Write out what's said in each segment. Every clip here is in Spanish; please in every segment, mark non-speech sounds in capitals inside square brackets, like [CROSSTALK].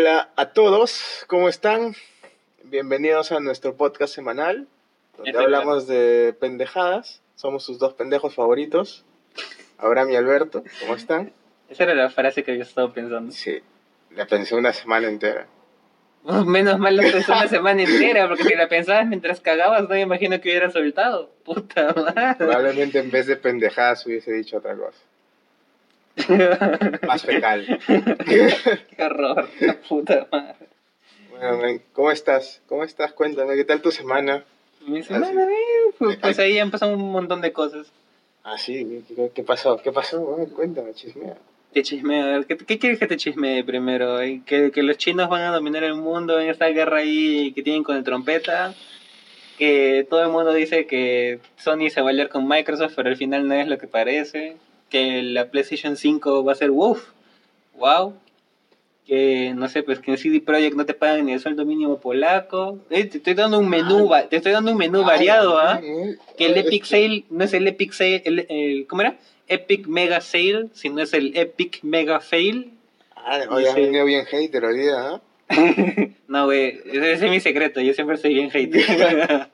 Hola a todos, ¿cómo están? Bienvenidos a nuestro podcast semanal, donde Este, hablamos de pendejadas. Somos sus dos pendejos favoritos, Abraham y Alberto. ¿Cómo están? Esa era la frase que había estado pensando. Sí, la pensé una semana entera. Menos mal la pensé una semana entera, porque si la pensabas mientras cagabas, no me imagino que hubiera soltado. Puta madre. Probablemente en vez de pendejadas hubiese dicho otra cosa. Más fecal. [LAUGHS] Qué horror, la puta madre. Bueno, ¿cómo estás? ¿Cómo estás? Cuéntame, ¿qué tal tu semana? Mi semana, bien, pues, pues [LAUGHS] ahí han pasado un montón de cosas. Ah, sí, ¿qué, qué pasó? ¿Qué pasó? Bueno, cuéntame, chismea. Te chismeo, a ver, ¿qué, qué quieres que te chismee primero? ¿Que, que los chinos van a dominar el mundo en esta guerra ahí que tienen con el trompeta. Que todo el mundo dice que Sony se va a aliar con Microsoft, pero al final no es lo que parece. Que la PlayStation 5 va a ser WOW. Wow. Que no sé, pues que en CD Projekt no te pagan ni el sueldo mínimo polaco. Eh, te estoy dando un menú, te estoy dando un menú variado, ¿ah? Que el Epic Sale no es el Epic Sale, el, el- ¿cómo era? Epic Mega Sale, sino es el Epic Mega Fail. Ah, hoy has venido bien hater hoy día, ¿ah? [LAUGHS] No, güey, ese es mi secreto, yo siempre soy bien hater. [LAUGHS]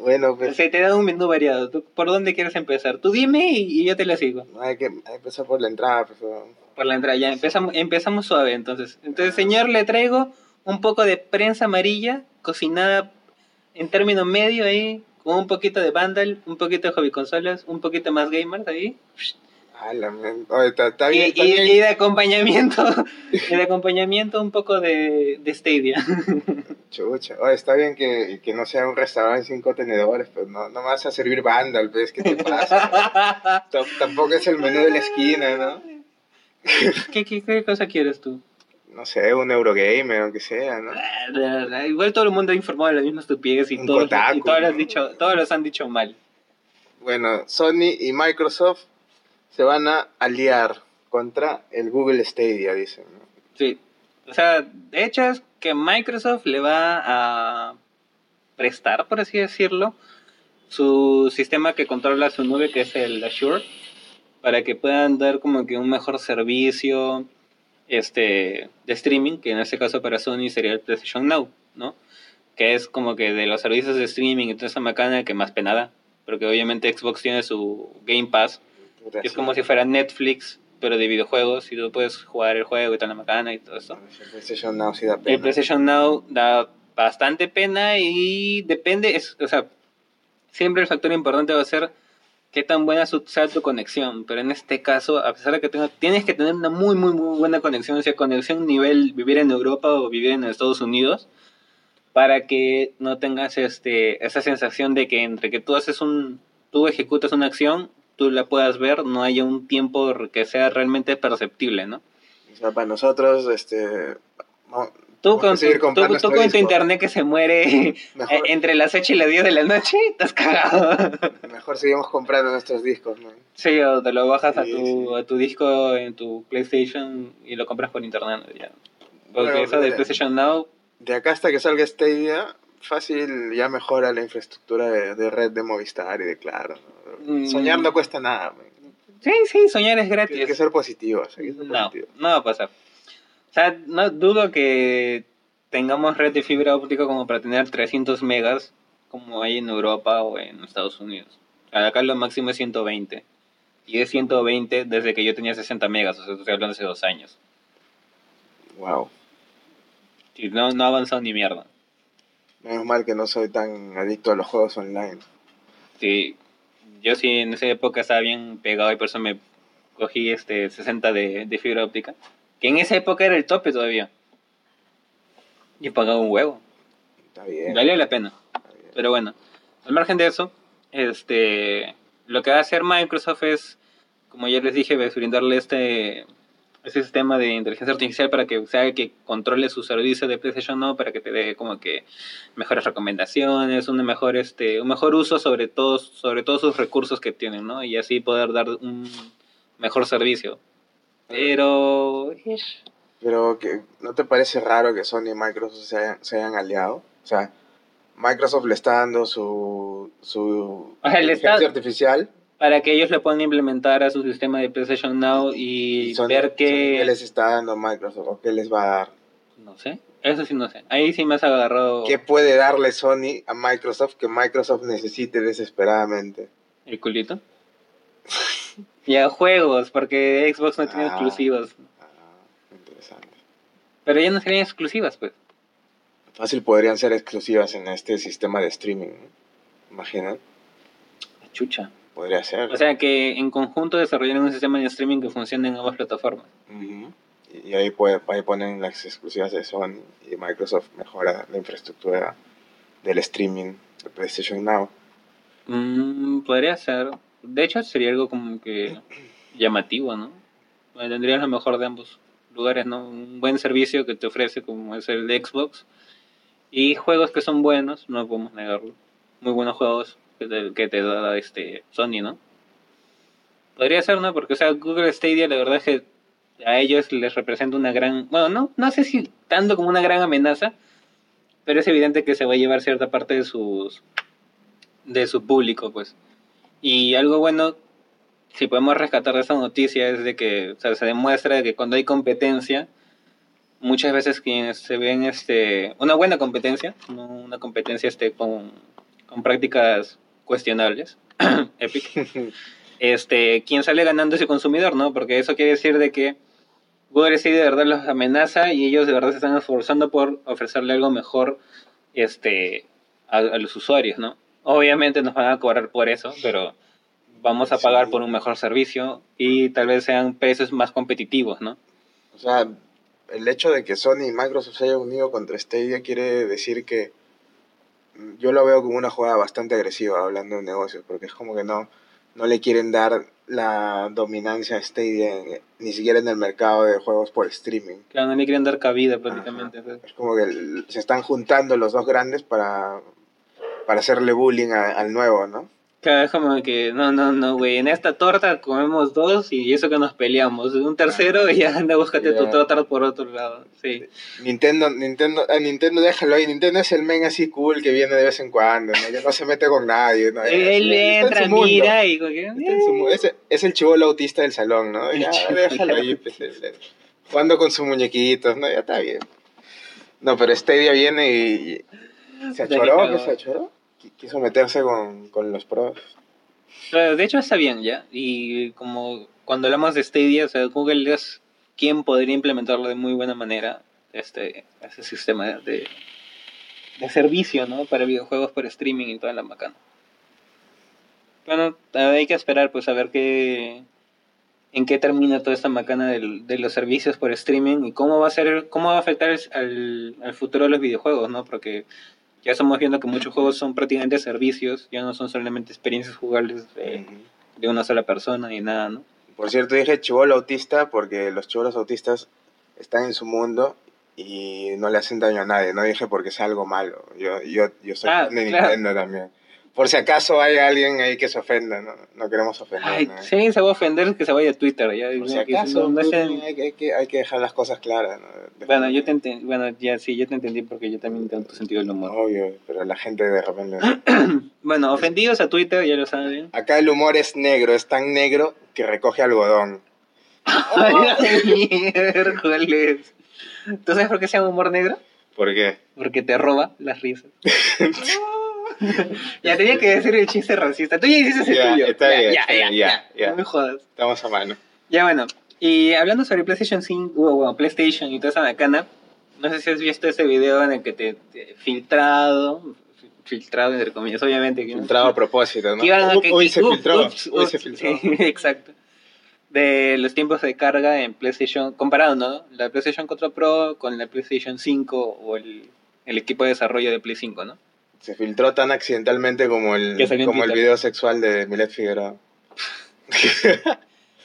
Bueno, pues sea, te dado un menú variado. ¿Tú ¿Por dónde quieres empezar? Tú dime y, y yo te la sigo. hay que, empezar por la entrada, pues, por favor. Por la entrada, ya empezamos, empezamos suave entonces. Entonces, señor, le traigo un poco de prensa amarilla, cocinada en término medio ahí, con un poquito de Vandal, un poquito de hobby consolas, un poquito más gamers ahí. Ah, está, está bien, y, está y- bien. y de acompañamiento, [LAUGHS] y de acompañamiento un poco de, de Stadia. [LAUGHS] Chucha. Oye, está bien que, que no sea un restaurante sin contenedores, pero no, no me vas a servir Vandal, pues, ¿qué te pasa? [LAUGHS] Tampoco es el menú de la esquina, ¿no? ¿Qué, qué, qué cosa quieres tú? No sé, un Eurogamer, aunque sea, ¿no? Igual todo el mundo ha informado de la misma estupidez y todos, Kotaku, y todos, los ¿no? dicho, todos los han dicho mal. Bueno, Sony y Microsoft se van a aliar contra el Google Stadia, dicen. Sí. O sea, de hecho es que Microsoft le va a prestar, por así decirlo, su sistema que controla su nube, que es el Azure, para que puedan dar como que un mejor servicio este, de streaming, que en este caso para Sony sería el PlayStation Now, ¿no? Que es como que de los servicios de streaming y toda esa macana que más penada, porque obviamente Xbox tiene su Game Pass, Puta, que es sí. como si fuera Netflix, pero de videojuegos, y tú puedes jugar el juego y toda la macana y todo eso. El PlayStation Now sí da pena. El PlayStation Now da bastante pena y depende, es, o sea, siempre el factor importante va a ser qué tan buena sea tu conexión, pero en este caso, a pesar de que tenga, tienes que tener una muy, muy, muy buena conexión, o sea, conexión nivel vivir en Europa o vivir en Estados Unidos, para que no tengas este, esa sensación de que entre que tú haces un, tú ejecutas una acción, tú la puedas ver, no haya un tiempo que sea realmente perceptible, ¿no? O sea, para nosotros, este... no, Tú a con, tu, tú, tú nuestro con tu internet que se muere [LAUGHS] Mejor, eh, entre las 8 y las 10 de la noche, estás cagado. [LAUGHS] mejor seguimos comprando nuestros discos, ¿no? Sí, o te lo bajas a Sí, tu, sí. a tu disco en tu PlayStation y lo compras por internet. Ya. Porque Bueno, eso de. PlayStation Now, De acá hasta que salga Stadia, fácil ya mejora la infraestructura de, de red de Movistar y de Claro. ¿no? Mm. Soñar no cuesta nada, man. sí, sí, soñar es Hay que gratis. ser. Hay que ser No, positivos. no va a pasar. O sea, no dudo que tengamos red de fibra óptica como para tener 300 megas como hay en Europa o en Estados Unidos. Acá lo máximo es 120. Y es 120 desde que yo tenía 60 megas, o sea, estoy hablando hace dos años. Wow. Y no, no ha avanzado ni mierda. Menos mal que no soy tan adicto a los juegos online. Sí, yo sí en esa época estaba bien pegado y por eso me cogí este 60 de, de fibra óptica. Que en esa época era el tope todavía. Y pagaba un huevo. Está bien. Valía la pena. Pero bueno, al margen de eso, este, lo que va a hacer Microsoft es, como ya les dije, es brindarle este, este sistema de inteligencia artificial para que sea que controle su servicio de PlayStation Now, para que te dé como que mejores recomendaciones, un mejor, este, un mejor uso sobre todos, sobre todos sus recursos que tienen, ¿no? Y así poder dar un mejor servicio. Pero... Pero que ¿no te parece raro que Sony y Microsoft se hayan, se hayan aliado? O sea, Microsoft le está dando su, su O sea, le está- inteligencia artificial para que ellos le puedan implementar a su sistema de PlayStation Now y ver que... ¿Qué les está dando Microsoft o qué les va a dar? No sé, eso sí no sé. Ahí sí me has agarrado ¿Qué puede darle Sony a Microsoft que Microsoft necesite desesperadamente? el culito. [LAUGHS] ya juegos, porque Xbox no tiene Ah. exclusivos. Ah, interesante. Pero ya no serían exclusivas, pues. Fácil podrían ser exclusivas en este sistema de streaming. ¿no? Imaginan, Chucha. Podría ser. O sea que en conjunto desarrollaron un sistema de streaming que funcione en ambas plataformas. Y ahí, puede, ahí ponen las exclusivas de Sony y Microsoft mejora la infraestructura del streaming de PlayStation Now. Mm, podría ser. De hecho, sería algo como que [CLEARS THROAT] llamativo, ¿no? Tendrías lo mejor de ambos lugares, ¿no? Un buen servicio que te ofrece como es el de Xbox. Y juegos que son buenos, no podemos negarlo. Muy buenos juegos que te, da este Sony, ¿no? Podría ser, ¿no? Porque, o sea, Google Stadia, la verdad es que a ellos les representa una gran... Bueno, no, no sé si tanto como una gran amenaza, pero es evidente que se va a llevar cierta parte de sus de su público, pues. Y algo bueno, si podemos rescatar de esta noticia, es de que o sea, se demuestra que cuando hay competencia, muchas veces quienes se ven este una buena competencia, una competencia este con, con prácticas cuestionables, [COUGHS] Epic, [LAUGHS] este, quien sale ganando es el consumidor, ¿no? Porque eso quiere decir de que Google sí de verdad los amenaza y ellos de verdad se están esforzando por ofrecerle algo mejor este, a, a los usuarios, ¿no? Obviamente nos van a cobrar por eso, pero vamos a pagar Sí. por un mejor servicio y tal vez sean precios más competitivos, ¿no? O sea, el hecho de que Sony y Microsoft se hayan unido contra Stadia quiere decir que yo lo veo como una jugada bastante agresiva hablando de negocios, porque es como que no, no le quieren dar la dominancia a Stadia en- ni siquiera en el mercado de juegos por streaming. Claro, no le quieren dar cabida prácticamente. Ajá. Es como que se están juntando los dos grandes para, para hacerle bullying a- al nuevo, ¿no? Claro, es como que, no, no, no, güey, en esta torta comemos dos y eso que nos peleamos. Un tercero y ya anda, búscate tu Ya. torta por otro lado. Sí. Nintendo, Nintendo, a Nintendo déjalo ahí, Nintendo es el men así cool que viene de vez en cuando, ¿no? Que no se mete con nadie, ¿no? Él en entra, mundo. mira y en su es, es el chivolo autista del salón, ¿no? Ya, déjalo ahí, pues, el- el- jugando con sus muñequitos, ¿no? Ya está bien. No, pero Stadia viene y, se Ya achoró, se achoró. Qui- Quiso meterse con, con los pros. De hecho está bien ya. Y como cuando hablamos de Stadia, o sea, Google es quien podría implementarlo de muy buena manera, este, ese sistema de, de servicio, ¿no? Para videojuegos por streaming y toda la macana. Bueno, hay que esperar pues a ver qué en qué termina toda esta macana del- de los servicios por streaming y cómo va a ser cómo va a afectar al, al futuro de los videojuegos, ¿no? Porque ya estamos viendo que muchos juegos son prácticamente servicios, ya no son solamente experiencias jugables de, de una sola persona ni nada, ¿no? Por cierto, dije chivolo autista porque los chivolos autistas están en su mundo y no le hacen daño a nadie. No dije porque sea algo malo. Yo, yo, yo soy Ah, de claro. Nintendo también. Por si acaso hay alguien ahí que se ofenda, no, no queremos ofender. Ay, ¿no? sí, se va a ofender que se vaya a Twitter. Ya, Por si acaso, no- hay, que- hay que, hay que dejar las cosas claras. ¿no? Bueno, yo te enten- bueno, ya sí, yo te entendí porque yo también tengo tu sentido del humor. Obvio, pero la gente de repente... [CLEARS THROAT] Bueno, ofendidos a Twitter, ya lo saben. Acá el humor es negro, es tan negro que recoge algodón. [LAUGHS] Ay, miércoles. ¿Tú sabes por qué se llama humor negro? ¿Por qué? Porque te roba las risas. [LAUGHS] [LAUGHS] ya tenía que decir el chiste racista. Tú ya hiciste el tuyo. está ya, bien, ya, está ya, ya. No me jodas. Estamos a mano. Ya bueno, y hablando sobre PlayStation 5, o bueno, PlayStation y toda esa bacana, no sé si has visto ese video en el que te, te- filtrado, filtrado entre comillas, obviamente. que- Filtrado a propósito, ¿no? que iban a- Uy, que- Hoy que- se filtró. ups, Hoy ups, se filtró. [LAUGHS] sí, exacto. De los tiempos de carga en PlayStation, comparando ¿no? la PlayStation 4 Pro con la PlayStation 5 o el, el equipo de desarrollo de Play 5, ¿no? Se filtró tan accidentalmente como el, como el video sexual de Milet Figueroa. [LAUGHS]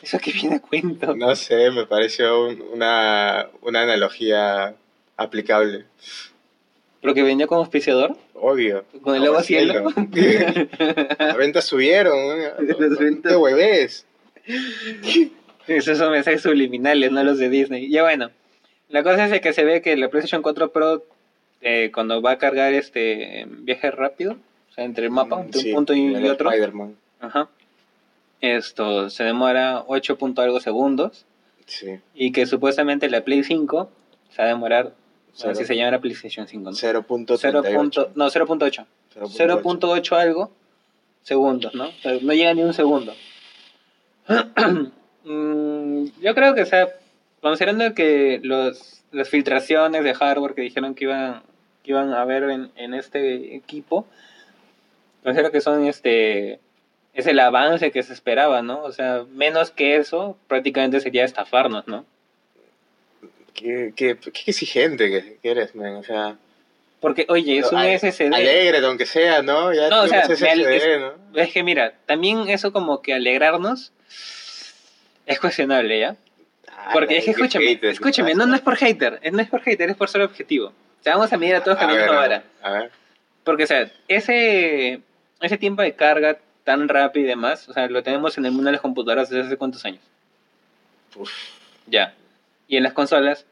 Eso que viene a cuento. No sé, me pareció un- una, una analogía aplicable. Pero que venía como auspiciador, Obvio. con el agua cielo. [LAUGHS] Las ventas subieron. [LAUGHS] Las ventas- ¿Qué huevés? Esos son mensajes subliminales, no los de Disney. Ya bueno, la cosa es que se ve que la PlayStation 4 Pro, eh, cuando va a cargar este viaje rápido, o sea, entre el mapa, entre Sí, un punto y, el otro, Spider-Man. ajá, esto se demora 8 punto algo segundos Sí. y que supuestamente la Play 5 se va a demorar, Cero. si se llama la PlayStation 5, ¿no? 0.38. 0. punto- no, 0.8. 0.8 algo segundos, ¿no? O sea, no llega ni un segundo. [CLEARS THROAT] Mm, Yo creo que, o sea, considerando que los, las filtraciones de hardware que dijeron que iban, que iban a haber en, en este equipo, considero que son este es el avance que se esperaba, ¿no? O sea, menos que eso, prácticamente sería estafarnos, ¿no? Qué, qué, qué exigente que, que eres, man. O sea, Porque, oye, es un ale- SSD. alegre, aunque sea, ¿no? Ya No, o sea, SSD, es- ¿no? Es que mira, también eso como que alegrarnos es cuestionable, ¿ya? Porque Ala, es que escúchame, escúchame, no, no es por hater, no es por hater, es por ser objetivo. Sea, vamos a medir a todos con la misma vara. a ver. Porque, o sea, ese, ese tiempo de carga tan rápido y demás, o sea, lo tenemos en el mundo de las computadoras desde hace cuántos años. Uf, Ya. Y en las consolas,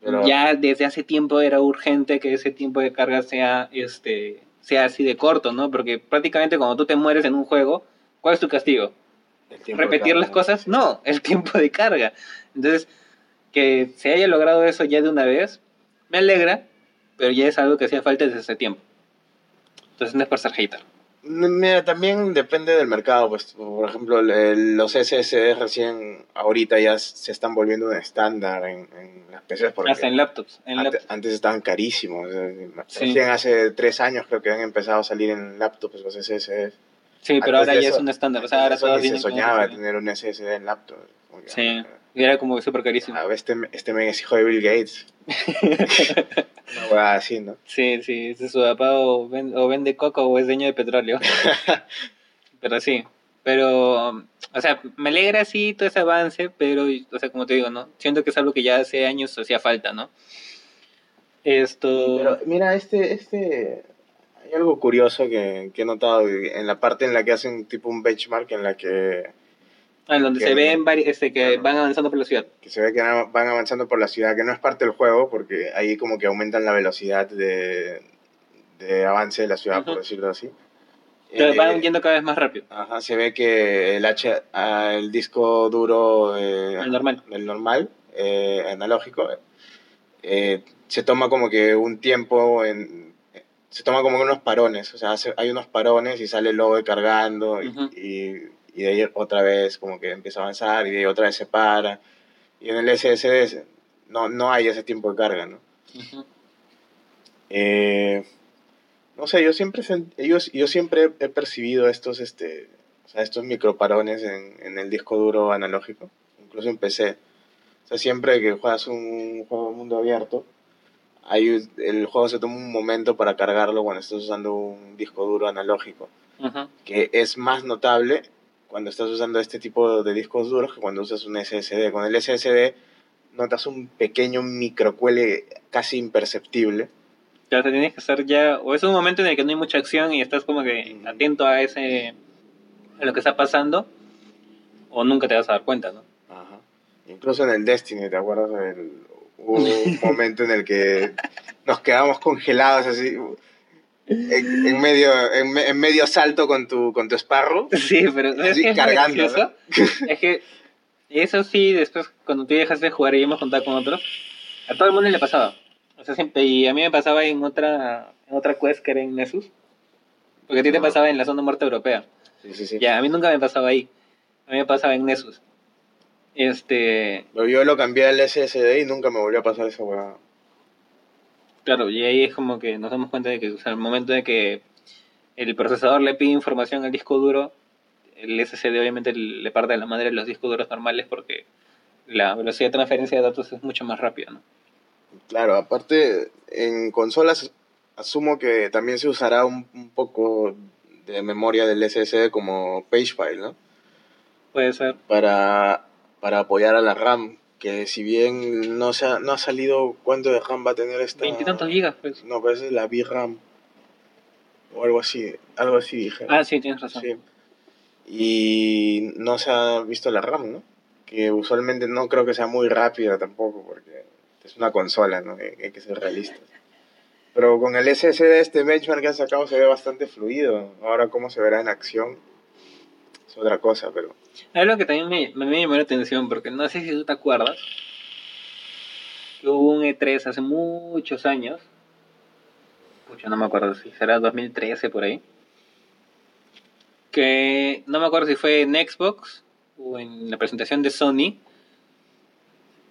pero- ya desde hace tiempo era urgente que ese tiempo de carga sea, este, sea así de corto, ¿no? Porque prácticamente cuando tú te mueres en un juego, ¿cuál es tu castigo? repetir las cosas, no, el [LAUGHS] tiempo de carga. Entonces, que se haya logrado eso ya de una vez, me alegra, pero ya es algo que hacía falta desde ese tiempo. Entonces no es por ser hater. Mira, también depende del mercado, pues, por ejemplo, el- los SSD recién ahorita ya se están volviendo un estándar en, en las PCs porque Hasta en laptops. En ante- laptops. antes, estaban carísimos. eh, Sí. Recién hace tres años creo que han empezado a salir en laptops los SSD. Sí, pero antes ahora ya eso- es un estándar. O sea, ahora ni se con soñaba tener un SSD en laptop. Sí, ah, y era como súper carísimo. A ver, este, este men es hijo de Bill Gates. [LAUGHS] Una hueá así, ¿no? Sí, sí, ese su papá o, ven- o vende coco o es dueño de petróleo. [LAUGHS] pero sí, pero, o sea, me alegra sí todo ese avance, pero, o sea, como te digo, ¿no? Siento que es algo que ya hace años hacía falta, ¿no? Esto... Pero mira, este, este, hay algo curioso que, que he notado en la parte en la que hacen tipo un benchmark en la que, Ah, en donde que- se ven este, que Claro. van avanzando por la ciudad. que se ve que van avanzando por la ciudad, que no es parte del juego, porque ahí como que aumentan la velocidad de, de avance de la ciudad, por Ujú. decirlo así. Entonces Eh, van yendo cada vez más rápido. Ajá, se ve que el, H, ah, el disco duro, eh, El normal. el normal, eh, analógico, eh, se toma como que un tiempo, en, se toma como unos parones, o sea, hace- hay unos parones y sale el logo cargando y, Ujú. y, y de ahí otra vez como que empieza a avanzar y de ahí otra vez se para. Y en el SSD no, no hay ese tiempo de carga, ¿no? Ujú. Eh, no sé, yo siempre, yo, yo siempre he percibido estos, este, o sea, estos microparones en, en el disco duro analógico, incluso en PC. O sea, siempre que juegas un juego de mundo abierto, hay, el juego se toma un momento para cargarlo cuando estás usando un disco duro analógico, Ujú. que es más notable cuando estás usando este tipo de discos duros que cuando usas un SSD. Con el SSD notas un pequeño microcuele casi imperceptible. Ya, o sea, tienes que estar ya, o es un momento en el que no hay mucha acción y estás como que atento a ese, a lo que está pasando, o nunca te vas a dar cuenta, ¿no? Ajá. Incluso en el Destiny, ¿te acuerdas? El- hubo un [LAUGHS] momento en el que nos quedamos congelados así en, en medio en, en medio salto con tu con tu Sparrow. Sí, pero ¿sabes Así qué es cargando, gracioso? Es que eso sí, después cuando tú dejas de jugar y me juntaba con otros, a todo el mundo le pasaba. O sea, siempre, y a mí me pasaba en otra, en otra quest que era en Nessus. Porque a ti te pasaba en la zona muerta europea. Sí, sí, sí. Ya, a mí nunca me pasaba ahí. A mí me pasaba en Nessus. Este, yo lo cambié al SSD y nunca me volvió a pasar esa hueá. Claro, y ahí es como que nos damos cuenta de que, o sea, el momento de que el procesador le pide información al disco duro, el SSD obviamente le parte de la madre a los discos duros normales porque la velocidad de transferencia de datos es mucho más rápida, ¿no? Claro, aparte en consolas asumo que también se usará un, un poco de memoria del SSD como page file, ¿no? Puede ser. para, para apoyar a la RAM, que si bien no, se ha, no ha salido cuánto de RAM va a tener esta... Veintitantos gigas, pues. No, pero esa es la VRAM. O algo así, algo así dije. Ah, sí, tienes razón. Sí. Y no se ha visto la RAM, ¿no? Que usualmente no creo que sea muy rápida tampoco, porque es una consola, ¿no? Hay, hay que ser realistas. Pero con el SSD, este benchmark que han sacado se ve bastante fluido. Ahora, cómo se verá en acción, es otra cosa, pero... Algo que también me, me, llamó la atención, porque no sé si tú te acuerdas, que hubo un E3 hace muchos años, pucha, no me acuerdo si será 2013 por ahí, que no me acuerdo si fue en Xbox o en la presentación de Sony,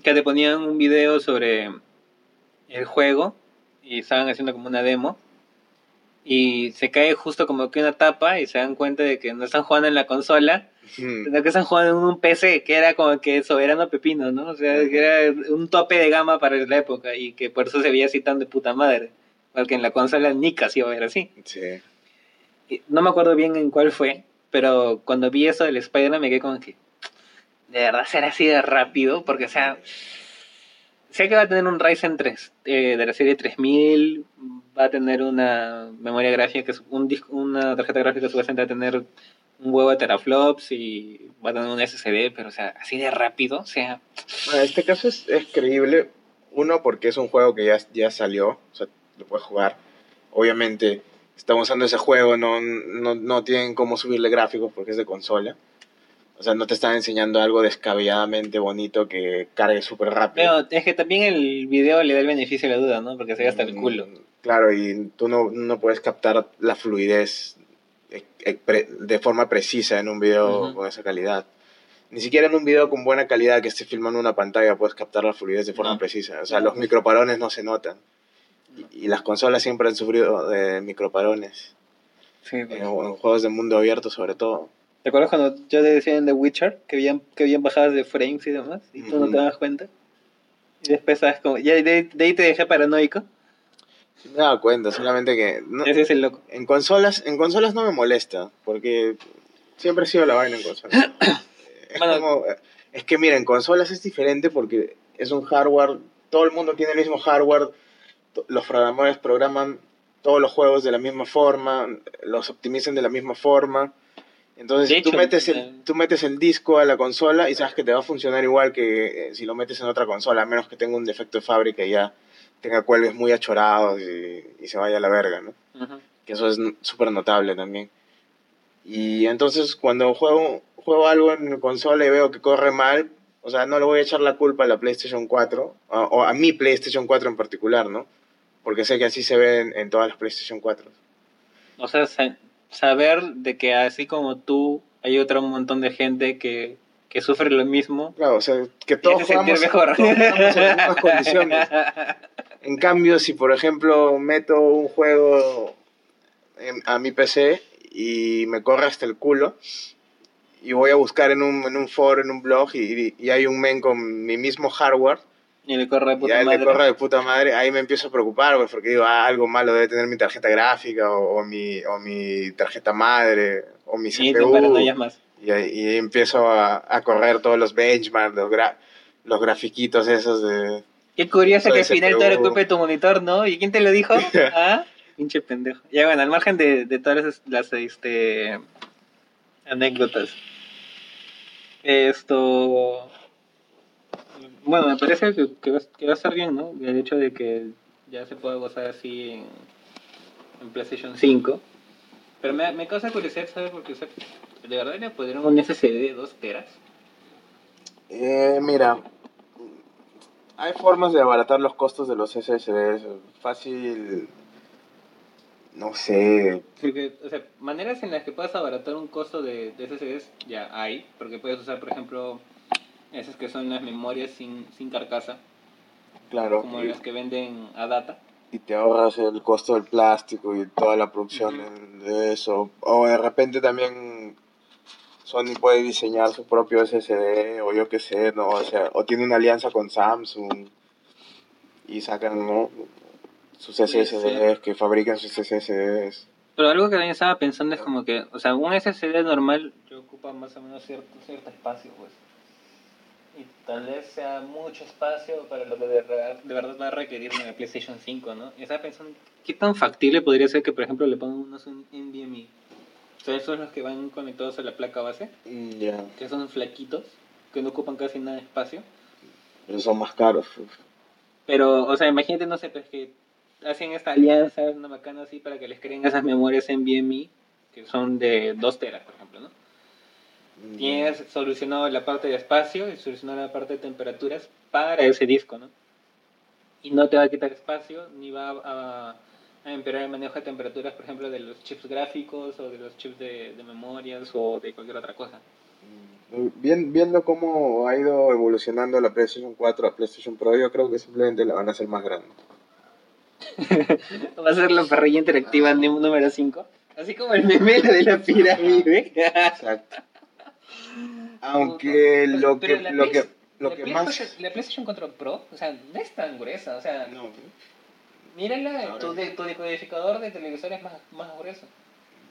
que te ponían un video sobre el juego y estaban haciendo como una demo y se cae justo como que una tapa y se dan cuenta de que no están jugando en la consola, Mm, sino que están jugando en un PC que era como que soberano pepino, ¿no? O sea, que era un tope de gama para la época y que por eso se veía así tan de puta madre. Porque en la consola ni casi iba a ver así. Sí. Y No me acuerdo bien en cuál fue, pero cuando vi eso del Spider-Man me quedé como que. De verdad será así de rápido, porque, o sea. Sé que va a tener un Ryzen 3 eh, de la serie 3000, va a tener una memoria gráfica, un disco, una tarjeta gráfica supuestamente va a tener un huevo de teraflops y va a tener un SSD, pero, o sea, así de rápido, o sea. Bueno, este caso es, es creíble, uno, porque es un juego que ya, ya salió, o sea, lo puedes jugar. Obviamente, estamos usando ese juego, no, no, no tienen cómo subirle gráficos porque es de consola. O sea, no te están enseñando algo descabelladamente bonito que cargue súper rápido. Pero es que también el video le da el beneficio de la duda, ¿no? Porque se gasta el culo. Mm, Claro, y tú no, no puedes captar la fluidez eh, pre- de forma precisa en un video Ujú. con esa calidad. Ni siquiera en un video con buena calidad que esté filmando una pantalla puedes captar la fluidez de forma No. precisa. O sea, No, los pues. microparones no se notan. Y, y las consolas siempre han sufrido de microparones. Sí, En, en juegos de mundo abierto, sobre todo. ¿Te acuerdas cuando yo te decía en The Witcher que habían, que habían bajadas de frames y demás? Y tú no te das cuenta. Y después sabes como. Ya de, de ahí te dejé paranoico. Sí me he dado cuenta, solamente que... no- Ese es el loco. En consolas, en consolas no me molesta, porque siempre ha sido la vaina en consolas. [COUGHS] es, Bueno. como- es que mira, en consolas es diferente porque es un hardware, todo el mundo tiene el mismo hardware, los programadores programan todos los juegos de la misma forma, los optimizan de la misma forma. Entonces De tú, hecho, metes el, tú metes el disco a la consola y sabes que te va a funcionar igual que eh, si lo metes en otra consola, a menos que tenga un defecto de fábrica y ya tenga cuelgues muy achorados y, y se vaya a la verga, ¿no? Ujú. que eso es súper notable también. Y entonces cuando juego, juego algo en consola y veo que corre mal, o sea, no le voy a echar la culpa a la PlayStation 4, o, o a mi PlayStation 4 en particular, ¿no? Porque sé que así se ve en, en todas las PlayStation 4. O sea, saber de que así como tú, hay otro montón de gente que, que sufre lo mismo. Claro, o sea, que todos sentir jugamos, mejor. todos jugamos en las mismas condiciones. [LAUGHS] En cambio, si por ejemplo meto un juego en- a mi PC y me corre hasta el culo y voy a buscar en un, en un foro, en un blog y, y hay un men con mi mismo hardware Y le corre de y puta a él le madre. corre de puta madre, ahí me empiezo a preocupar pues, porque digo, ah, algo malo debe tener mi tarjeta gráfica o, o mi, o mi tarjeta madre o mi Y te CPU paranoias más. y y empiezo a, a correr todos los benchmarks, los, gra- los grafiquitos esos de... Qué curioso que al final todo era culpa de tu monitor, ¿no? ¿Y quién te lo dijo? [LAUGHS] ¿Ah? Pinche pendejo. Ya bueno, al margen de, de todas las, las, este, anécdotas. Esto... Bueno, me parece que, que, va, que va a estar bien, ¿no? El hecho de que ya se pueda gozar así en, en PlayStation 5. Pero me, me causa curiosidad saber porque o sea, de verdad le pudieron un SSD de 2 teras. Eh, mira, hay formas de abaratar los costos de los SSDs. Fácil, no sé. Porque, o sea, maneras en las que puedas abaratar un costo de, de SSDs ya hay, porque puedes usar, por ejemplo, esas que son las memorias sin, sin carcasa, Claro, como y, las que venden a data. y te ahorras el costo del plástico y toda la producción de eso. O de repente también Sony puede diseñar su propio SSD o yo qué sé, ¿no? O sea, o tiene una alianza con Samsung y sacan, ¿no? Sus Sí, SSDs, que fabrican sus SSDs. Pero algo que también estaba pensando es como que, o sea, un SSD normal te ocupa más o menos cierto, cierto espacio, pues. Y tal vez sea mucho espacio para lo que de, verdad- de verdad va a requerir una PlayStation 5, ¿no? Y estaba pensando, ¿qué tan factible podría ser que, por ejemplo, le pongan unos un NVMe? O sea, esos son los que van conectados a la placa base, Mm, que son flaquitos, que no ocupan casi nada de espacio. pero son más caros. Pero, o sea, imagínate, no sé, pues que hacen esta alianza, una bacana así, para que les creen esas memorias NVMe, que son de 2 teras, por ejemplo, ¿no? Mm, Tienes solucionado la parte de espacio y solucionado la parte de temperaturas para ese disco, ¿no? Y no te va a quitar espacio ni va a, a empeorar el manejo de temperaturas, por ejemplo, de los chips gráficos o de los chips de, de memorias o de cualquier otra cosa. Mm, Bien, viendo cómo ha ido evolucionando la PlayStation 4 a PlayStation Pro, yo creo que simplemente la van a hacer más grande. [LAUGHS] Va a ser la parrilla interactiva nú- número 5. Así como el meme de la pirámide. Exacto. Aunque lo que, lo Play- que, lo que más... La PlayStation 4 Pro, o sea, no es tan gruesa. O sea, No, mírala, tu, de- tu decodificador de televisor es más, más grueso.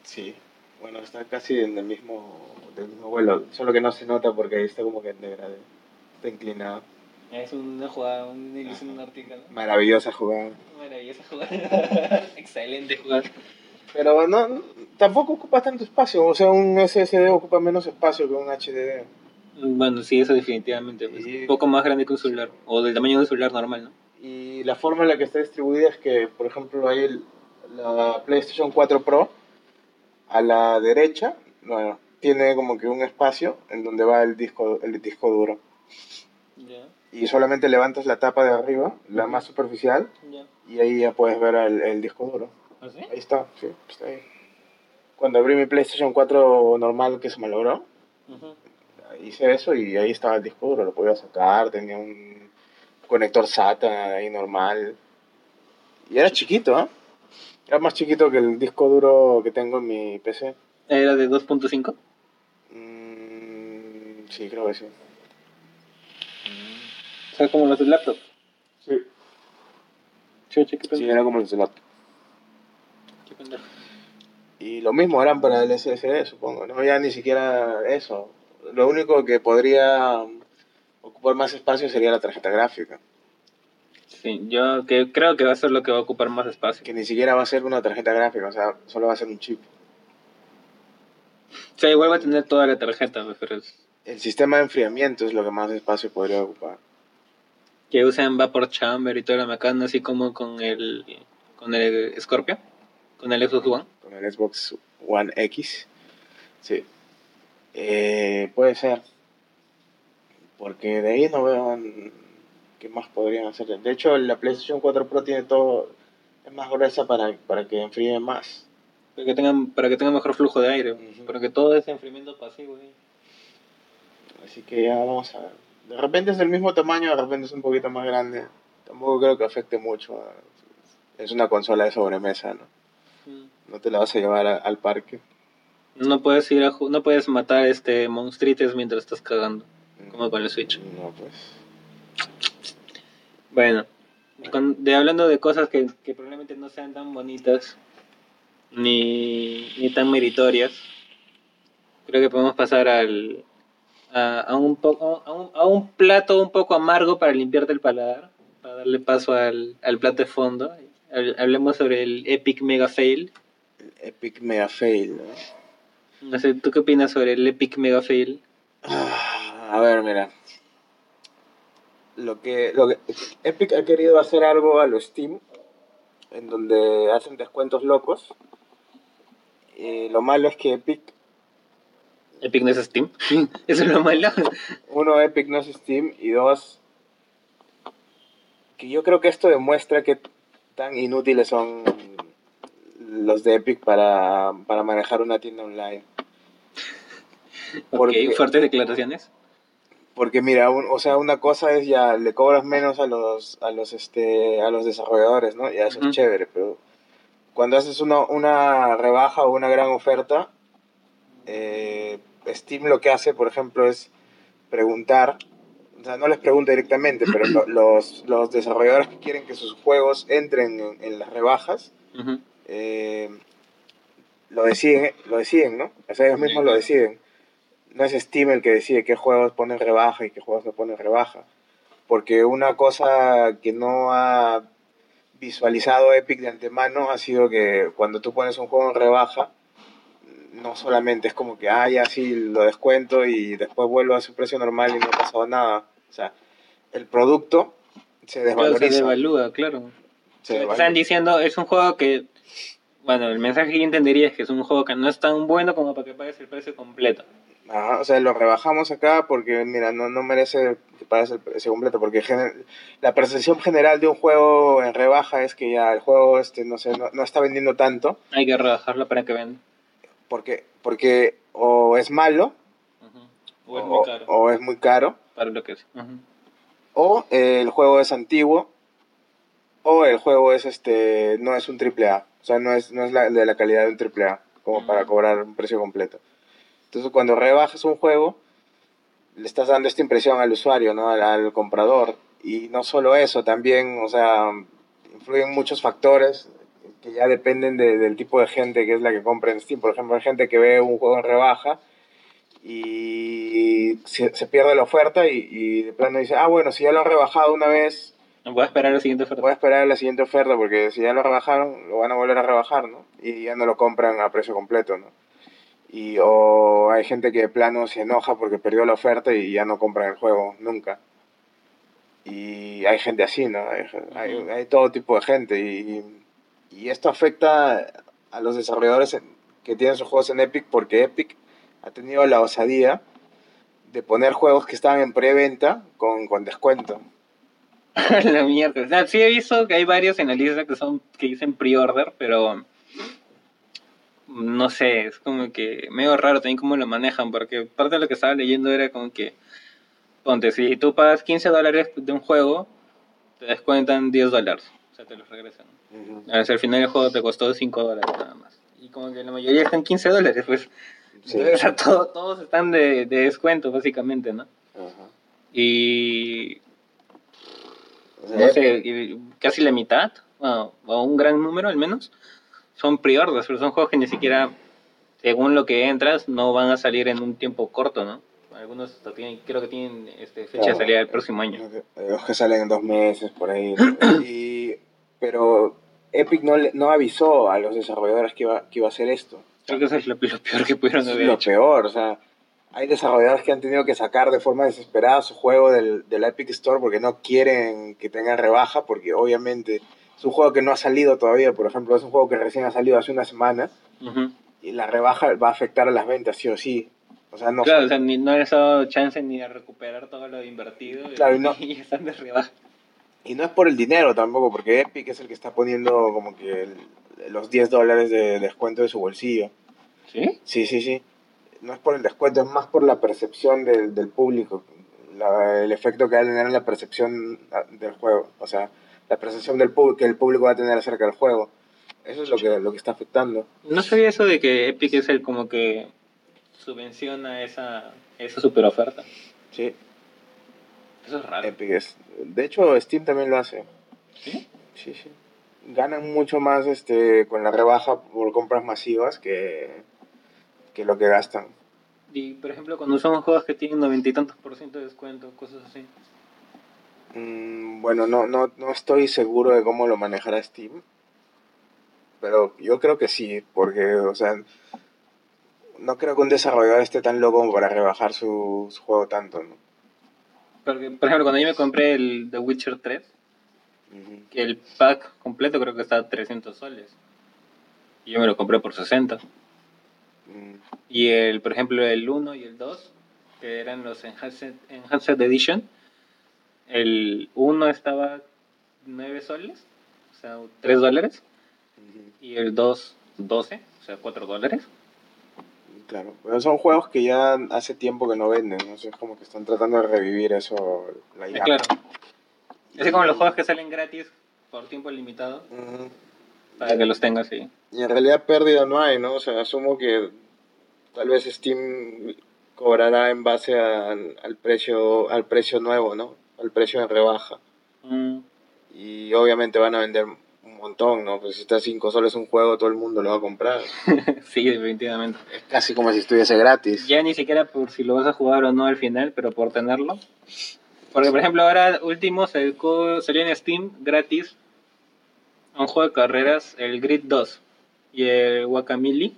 sí. Bueno, está casi en el mismo, del mismo vuelo, solo que no se nota porque ahí está como que en degradé. Está inclinado. Es una jugada, una ilusión óptica, ¿no? Maravillosa jugada. Maravillosa jugada. [LAUGHS] Excelente jugada. Pero no, tampoco ocupa tanto espacio. O sea, un SSD ocupa menos espacio que un HDD. Bueno, sí, eso definitivamente. pues, Y- Un poco más grande que un celular. O del tamaño de un celular normal, ¿no? Y la forma en la que está distribuida es que, por ejemplo, hay el- la PlayStation 4 Pro a la derecha, bueno, tiene como que un espacio en donde va el disco, el disco duro. Ya, Y solamente levantas la tapa de arriba, la más superficial, ya. y ahí ya puedes ver el, el disco duro. ¿Así? Ahí está, sí, está ahí. Cuando abrí mi PlayStation 4 normal que se me logró, hice eso y ahí estaba el disco duro, lo podía sacar, tenía un conector SATA ahí normal. Y era chiquito, ¿ah? Era más chiquito que el disco duro que tengo en mi PC. ¿Era de 2.5? Mm, sí, creo que sí. O sea, como los de laptop. Sí. Sí, era como los de laptop. Pendejo. Y lo mismo eran para el SSD, supongo, ¿no? Ya ni siquiera eso. Lo único que podría ocupar más espacio sería la tarjeta gráfica. Sí, yo que creo que va a ser lo que va a ocupar más espacio. Que ni siquiera va a ser una tarjeta gráfica, o sea, solo va a ser un chip. O sea, igual va a tener toda la tarjeta, pero es- El sistema de enfriamiento es lo que más espacio podría ocupar. que usan Vapor Chamber y toda la macana, así como con el con el Scorpio, con el Xbox One. Con el Xbox One X. Sí. Eh, puede ser. Porque de ahí no veo qué más podrían hacer. De hecho, la PlayStation 4 Pro tiene todo. Es más gruesa para, para que enfríe más. Para que tengan, para que tenga mejor flujo de aire, para que todo ese enfriamiento pasivo. ¿eh? Así que ya vamos a ver. De repente es del mismo tamaño, de repente es un poquito más grande. Tampoco creo que afecte mucho. Es una consola de sobremesa, ¿no? No te la vas a llevar a- al parque. No puedes ir a no puedes matar este monstruites mientras estás cagando, como con el Switch. No, pues. Bueno, con- de hablando de cosas que, que probablemente no sean tan bonitas ni, ni tan meritorias, creo que podemos pasar al a, a un poco a un, a un plato un poco amargo para limpiarte el paladar, para darle paso al, al plato de fondo. Hab- Hablemos sobre el Epic Mega Fail. Epic Mega Fail, ¿no? No sé, ¿tú qué opinas sobre el Epic Mega Fail? Ah, A ver, mira. Lo que, lo que Epic ha querido hacer algo a lo Steam, en donde hacen descuentos locos. Y lo malo es que Epic, Epic no es Steam. [LAUGHS] Eso es lo malo. uno, Epic no es Steam, y dos, que yo creo que esto demuestra que tan inútiles son los de Epic para, para manejar una tienda online. Porque- Ok, fuertes declaraciones. Porque mira, un- o sea, una cosa es ya le cobras menos a los a los este a los desarrolladores, ¿no? Ya eso Ujú. es chévere, pero cuando haces una, una rebaja o una gran oferta, eh, Steam lo que hace, por ejemplo, es preguntar, o sea, no les pregunta directamente, pero lo- [CLEARS THROAT] los, los desarrolladores que quieren que sus juegos entren en, en las rebajas, Ujú. eh, lo deciden, lo deciden, ¿no? O sea, ellos Sí, mismos lo claro. deciden. No es Steam el que decide qué juegos ponen rebaja y qué juegos no ponen rebaja. Porque una cosa que no ha visualizado Epic de antemano ha sido que cuando tú pones un juego en rebaja, no solamente es como que, ah, ya sí, lo descuento y después vuelvo a su precio normal y no ha pasado nada. O sea, el producto se Claro, se desvaloriza. devalúa, claro. se devalúa. Están diciendo, es un juego que, bueno, el mensaje que yo entendería es que es un juego que no es tan bueno como para que pagues el precio completo. Ajá, o sea, lo rebajamos acá porque, mira, no, no merece que pagues el precio completo, porque gener- la percepción general de un juego en rebaja es que ya el juego, este, no sé, no, no está vendiendo tanto, Hay que rebajarlo para que venda. Porque, porque o es malo, O es muy caro. o es muy caro, Para lo que es. O eh, el juego es antiguo, o el juego es este no es un triple A, o sea, no es, no es la, de la calidad de un triple A, como para cobrar un precio completo. Entonces, cuando rebajas un juego, le estás dando esta impresión al usuario, ¿no? Al, al comprador. Y no solo eso, también, o sea, influyen muchos factores que ya dependen de- del tipo de gente que es la que compra en Steam. Por ejemplo, hay gente que ve un juego en rebaja y se, se pierde la oferta y, y de plano dice, ah, bueno, si ya lo han rebajado una vez, Voy a esperar la siguiente oferta. voy a esperar la siguiente oferta porque si ya lo rebajaron, lo van a volver a rebajar, ¿no? Y ya no lo compran a precio completo, ¿no? Y, o hay gente que de plano se enoja porque perdió la oferta y ya no compran el juego nunca. Y hay gente así, ¿no? Hay, hay, hay todo tipo de gente y, y esto afecta a los desarrolladores que tienen sus juegos en Epic porque Epic ha tenido la osadía de poner juegos que estaban en preventa con, con descuento. [LAUGHS] la mierda. O sea, sí he visto que hay varios en la lista que son que dicen pre-order, pero no sé, es como que medio raro también cómo lo manejan, porque parte de lo que estaba leyendo era como que, ponte, si tú pagas 15 dólares de un juego, te descuentan 10 dólares, sea, te los regresan. A ver, si al final el juego te costó 5 dólares nada más. Y como que la mayoría están 15 dólares, pues. Sí. O sea, todo- todos están de, de descuento, básicamente, ¿no? Ajá. Y no sé, y casi la mitad, o o un gran número al menos, son pre-orders, pero son juegos que ni siquiera, según lo que entras, no van a salir en un tiempo corto, ¿no? Algunos tienen, creo que tienen este, fecha Claro. de salida el próximo año. Los que salen en dos meses, por ahí. [CLEARS THROAT] pero Epic no, no avisó a los desarrolladores que iba, que iba a hacer esto. Creo que eso es lo, lo peor que pudieron haber lo hecho. peor, o sea, hay desarrolladores que han tenido que sacar de forma desesperada su juego del, del Epic Store porque no quieren que tenga rebaja, porque obviamente es un juego que no ha salido todavía, por ejemplo, es un juego que recién ha salido hace una semana Ujú. y la rebaja va a afectar a las ventas, sí o sí. O sea, no Claro, o sea, ni, no les ha dado chance ni de recuperar todo lo invertido Claro, y no- [LAUGHS] y están de rebaja. Y no es por el dinero tampoco, porque Epic es el que está poniendo como que el- los 10 dólares de descuento de su bolsillo. ¿Sí? Sí, sí, sí. No es por el descuento, es más por la percepción del, del público. La- el efecto que va a tener en la percepción ah, del juego. O sea, la percepción del público que el público va a tener acerca del juego. Eso es lo que, lo que está afectando. No sabía eso de que Epic es el como que subvenciona esa, esa super oferta. Sí, Eso es raro. Epic es. De hecho, Steam también lo hace. ¿Sí? Sí, sí. Ganan mucho más este con la rebaja por compras masivas que, que lo que gastan. Y por ejemplo, cuando son juegos que tienen noventa y tantos por ciento de descuento, cosas así. Mm, bueno, no, no, no estoy seguro de cómo lo manejará Steam. Pero yo creo que sí, porque, o sea, no creo que un desarrollador esté tan loco como para rebajar su, su juego tanto, ¿no? Porque, por ejemplo, cuando yo me compré el The Witcher 3, Ujú. que el pack completo creo que estaba a 300 soles. Y yo me lo compré por 60. Mm, Y el, por ejemplo, el 1 y el 2, que eran los Enhanced, Enhanced Edition, el 1 estaba 9 soles, o sea, 3 dólares, ujú. y el 2, 12, o sea, 4 dólares. Claro, pero son juegos que ya hace tiempo que no venden, ¿no? Es como que están tratando de revivir eso, la llama. claro. Así como los juegos que salen gratis por tiempo limitado, para que los tengas ahí. Y en realidad pérdida no hay, ¿no? O sea, asumo que tal vez Steam cobrará en base al, al precio al precio nuevo, ¿no? Al precio en rebaja. Mm, Y obviamente van a vender montón, ¿no? Pues si está a 5 soles un juego, todo el mundo lo va a comprar. [LAUGHS] sí, definitivamente. Es casi como si estuviese gratis. Ya ni siquiera por si lo vas a jugar o no al final, pero por tenerlo. Porque, por ejemplo, ahora último salió, salió en Steam gratis un juego de carreras, el Grid 2 y el Guacamole.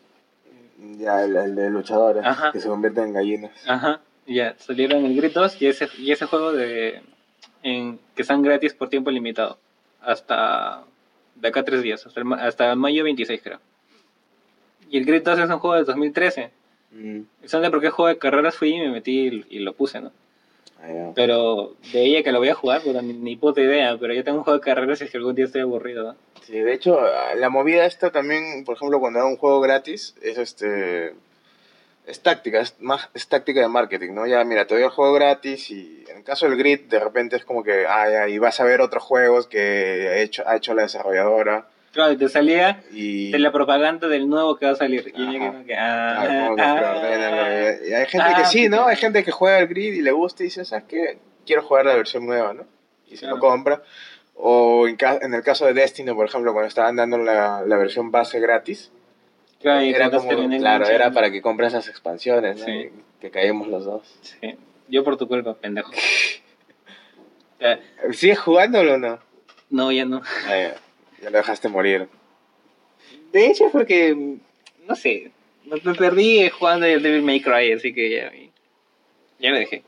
Ya, el, el de luchadores, Ajá. que se convierten en gallinas. Ajá, ya, salieron el Grid 2 y ese, y ese juego de en, que están gratis por tiempo limitado. Hasta de acá a tres días, hasta, el hasta mayo 26 creo. Y el Grid 2 es un juego de 2013. Mm, ¿Sabes por qué juego de carreras fui y me metí y, y lo puse, no? ah. Pero de ella que lo voy a jugar, puta, ni, ni puta idea. Pero yo tengo un juego de carreras y es que algún día estoy aburrido, ¿no? Sí, de hecho, la movida esta también, por ejemplo, cuando da un juego gratis, es este. Es táctica, es, más, es táctica de marketing, ¿no? Ya, mira, te doy el juego gratis y en el caso del Grid, de repente es como que, ah, y vas a ver otros juegos que ha hecho, ha hecho la desarrolladora. Claro, y te salía Y. de la propaganda del nuevo que va a salir. Y ah, ah, ah. hay gente Ah, que sí, ¿no? Hay gente que juega el grid y le gusta y dice, ¿sabes qué? Quiero jugar la versión nueva, ¿no? Y se lo compra. O en, en el caso de Destiny, por ejemplo, cuando estaban dando la, la versión base gratis, Claro, y era como, claro, para que compres las expansiones, ¿no? Sí. Y Que caímos los dos. Sí. Yo por tu culpa, pendejo. [LAUGHS] ¿Sigues jugándolo o no? no, ya no. Ah, ya. Ya lo dejaste morir. De hecho, es porque, no sé, me perdí jugando el Devil May Cry, así que ya, ya lo dejé.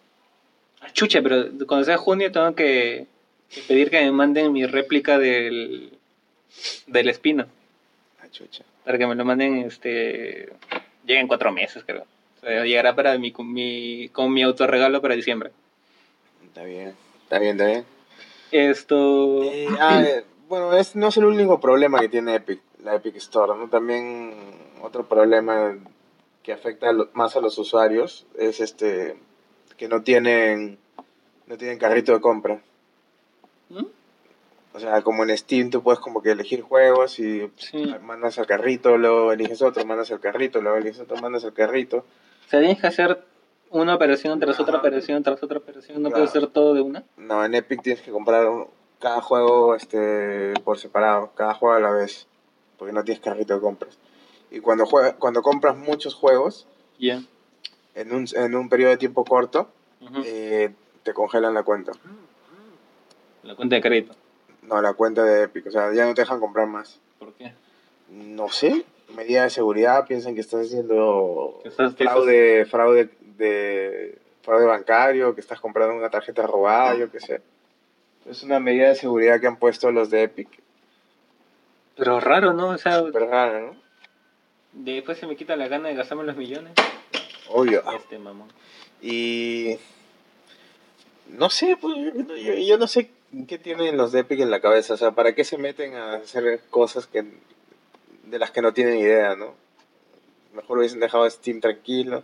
Ah, Chucha, pero cuando sea junio tengo que, que pedir que me manden mi réplica del, del espino. Chucha. Para que me lo manden, este, llega en cuatro meses, creo. O sea, llegará para mi, mi, con mi autorregalo para diciembre. Está bien. Está bien, está bien. Esto... Eh, ah, eh, bueno, es, no es el único problema que tiene Epic, la Epic Store, ¿no? También otro problema que afecta a lo- más a los usuarios es este que no tienen no tienen carrito de compra. ¿Mm? O sea, como en Steam tú puedes como que elegir juegos y Sí. mandas al carrito, luego eliges otro, mandas al carrito, luego eliges otro, mandas al carrito. O sea, tienes que hacer una operación tras otra operación tras otra operación. No Claro. puedes hacer todo de una. No, en Epic tienes que comprar un- cada juego este por separado, cada juego a la vez, porque no tienes carrito de compras. Y cuando juega, cuando compras muchos juegos Ya. en un, en un periodo de tiempo corto, Ujú. eh, te congelan la cuenta. La cuenta de crédito. No, la cuenta de Epic, o sea, ya no te dejan comprar más. ¿Por qué? No sé, medida de seguridad, piensan que estás haciendo estás- fraude, fraude de fraude bancario, que estás comprando una tarjeta robada, yo qué sé. Es una medida de seguridad que han puesto los de Epic. Pero raro, ¿no? O sea, Súper rara, ¿no? después se me quita la gana de gastarme los millones. Obvio. Este mamón. Y no sé, pues, yo, yo- yo no sé qué tienen los de Epic en la cabeza, o sea, ¿para qué se meten a hacer cosas que de las que no tienen idea, no? Mejor hubiesen dejado a Steam tranquilo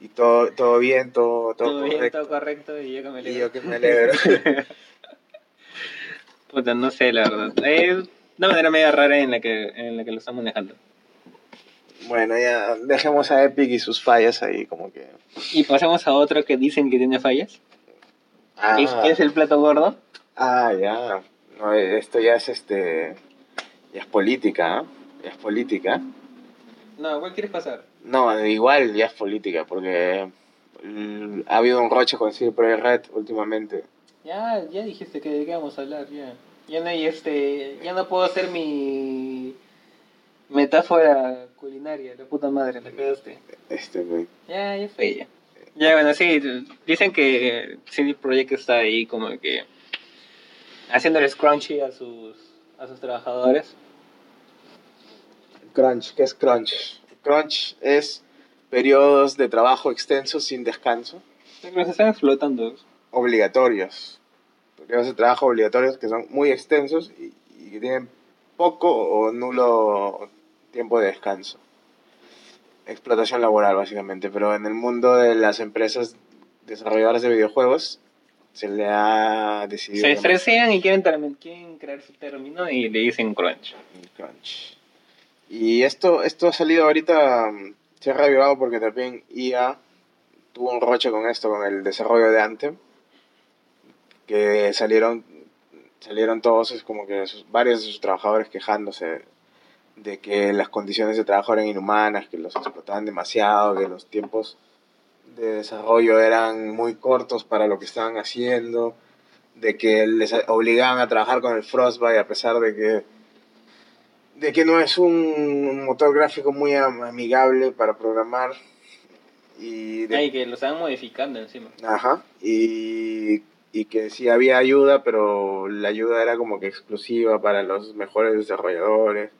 y todo todo bien, todo todo, Todo bien, correcto. todo correcto y yo que me y alegro. yo que me alegro. [LAUGHS] Puta, no sé, la verdad. Es una manera media rara en la que, en la que lo están manejando. bueno, ya dejemos a Epic y sus fallas ahí como que Y pasamos a otro que dicen que tiene fallas. Ah, ¿Qué es- ¿Qué es el plato gordo? ah, ya. No, esto ya es este ya es política, ¿ah? Ya es política. No, ¿cuál quieres pasar? No, igual ya es política, porque mm, ha habido un roche con Sir Projekt Red últimamente. Ya, ya dijiste que de qué vamos a hablar, ya. Ya no hay este. Ya no puedo hacer mi metáfora culinaria, la puta madre, la cagaste. Este, güey. Ya, ya fue ya. Ya, bueno, sí, dicen que CD Projekt está ahí como que haciéndole scrunchy a sus, a sus trabajadores. Crunch, ¿qué es crunch? Crunch es periodos de trabajo extensos sin descanso, Los están explotando. obligatorios. Periodos de trabajo obligatorios que son muy extensos y, y que tienen poco o nulo tiempo de descanso. Explotación laboral, básicamente. Pero en el mundo de las empresas desarrolladoras de videojuegos se le ha decidido Se llamar estresean y quieren, quieren crear su término y le dicen crunch. Crunch. Y esto, esto ha salido ahorita, mm, se ha reavivado porque también IA tuvo un roche con esto, con el desarrollo de Anthem, que salieron, salieron todos, es como que sus- varios de sus trabajadores quejándose de que las condiciones de trabajo eran inhumanas, que los explotaban demasiado, que los tiempos de desarrollo eran muy cortos para lo que estaban haciendo, de que les obligaban a trabajar con el Frostbite a pesar de que de que no es un motor gráfico muy am- amigable para programar y de- Ay, que lo están modificando encima. ajá y, y que sí había ayuda pero la ayuda era como que exclusiva para los mejores desarrolladores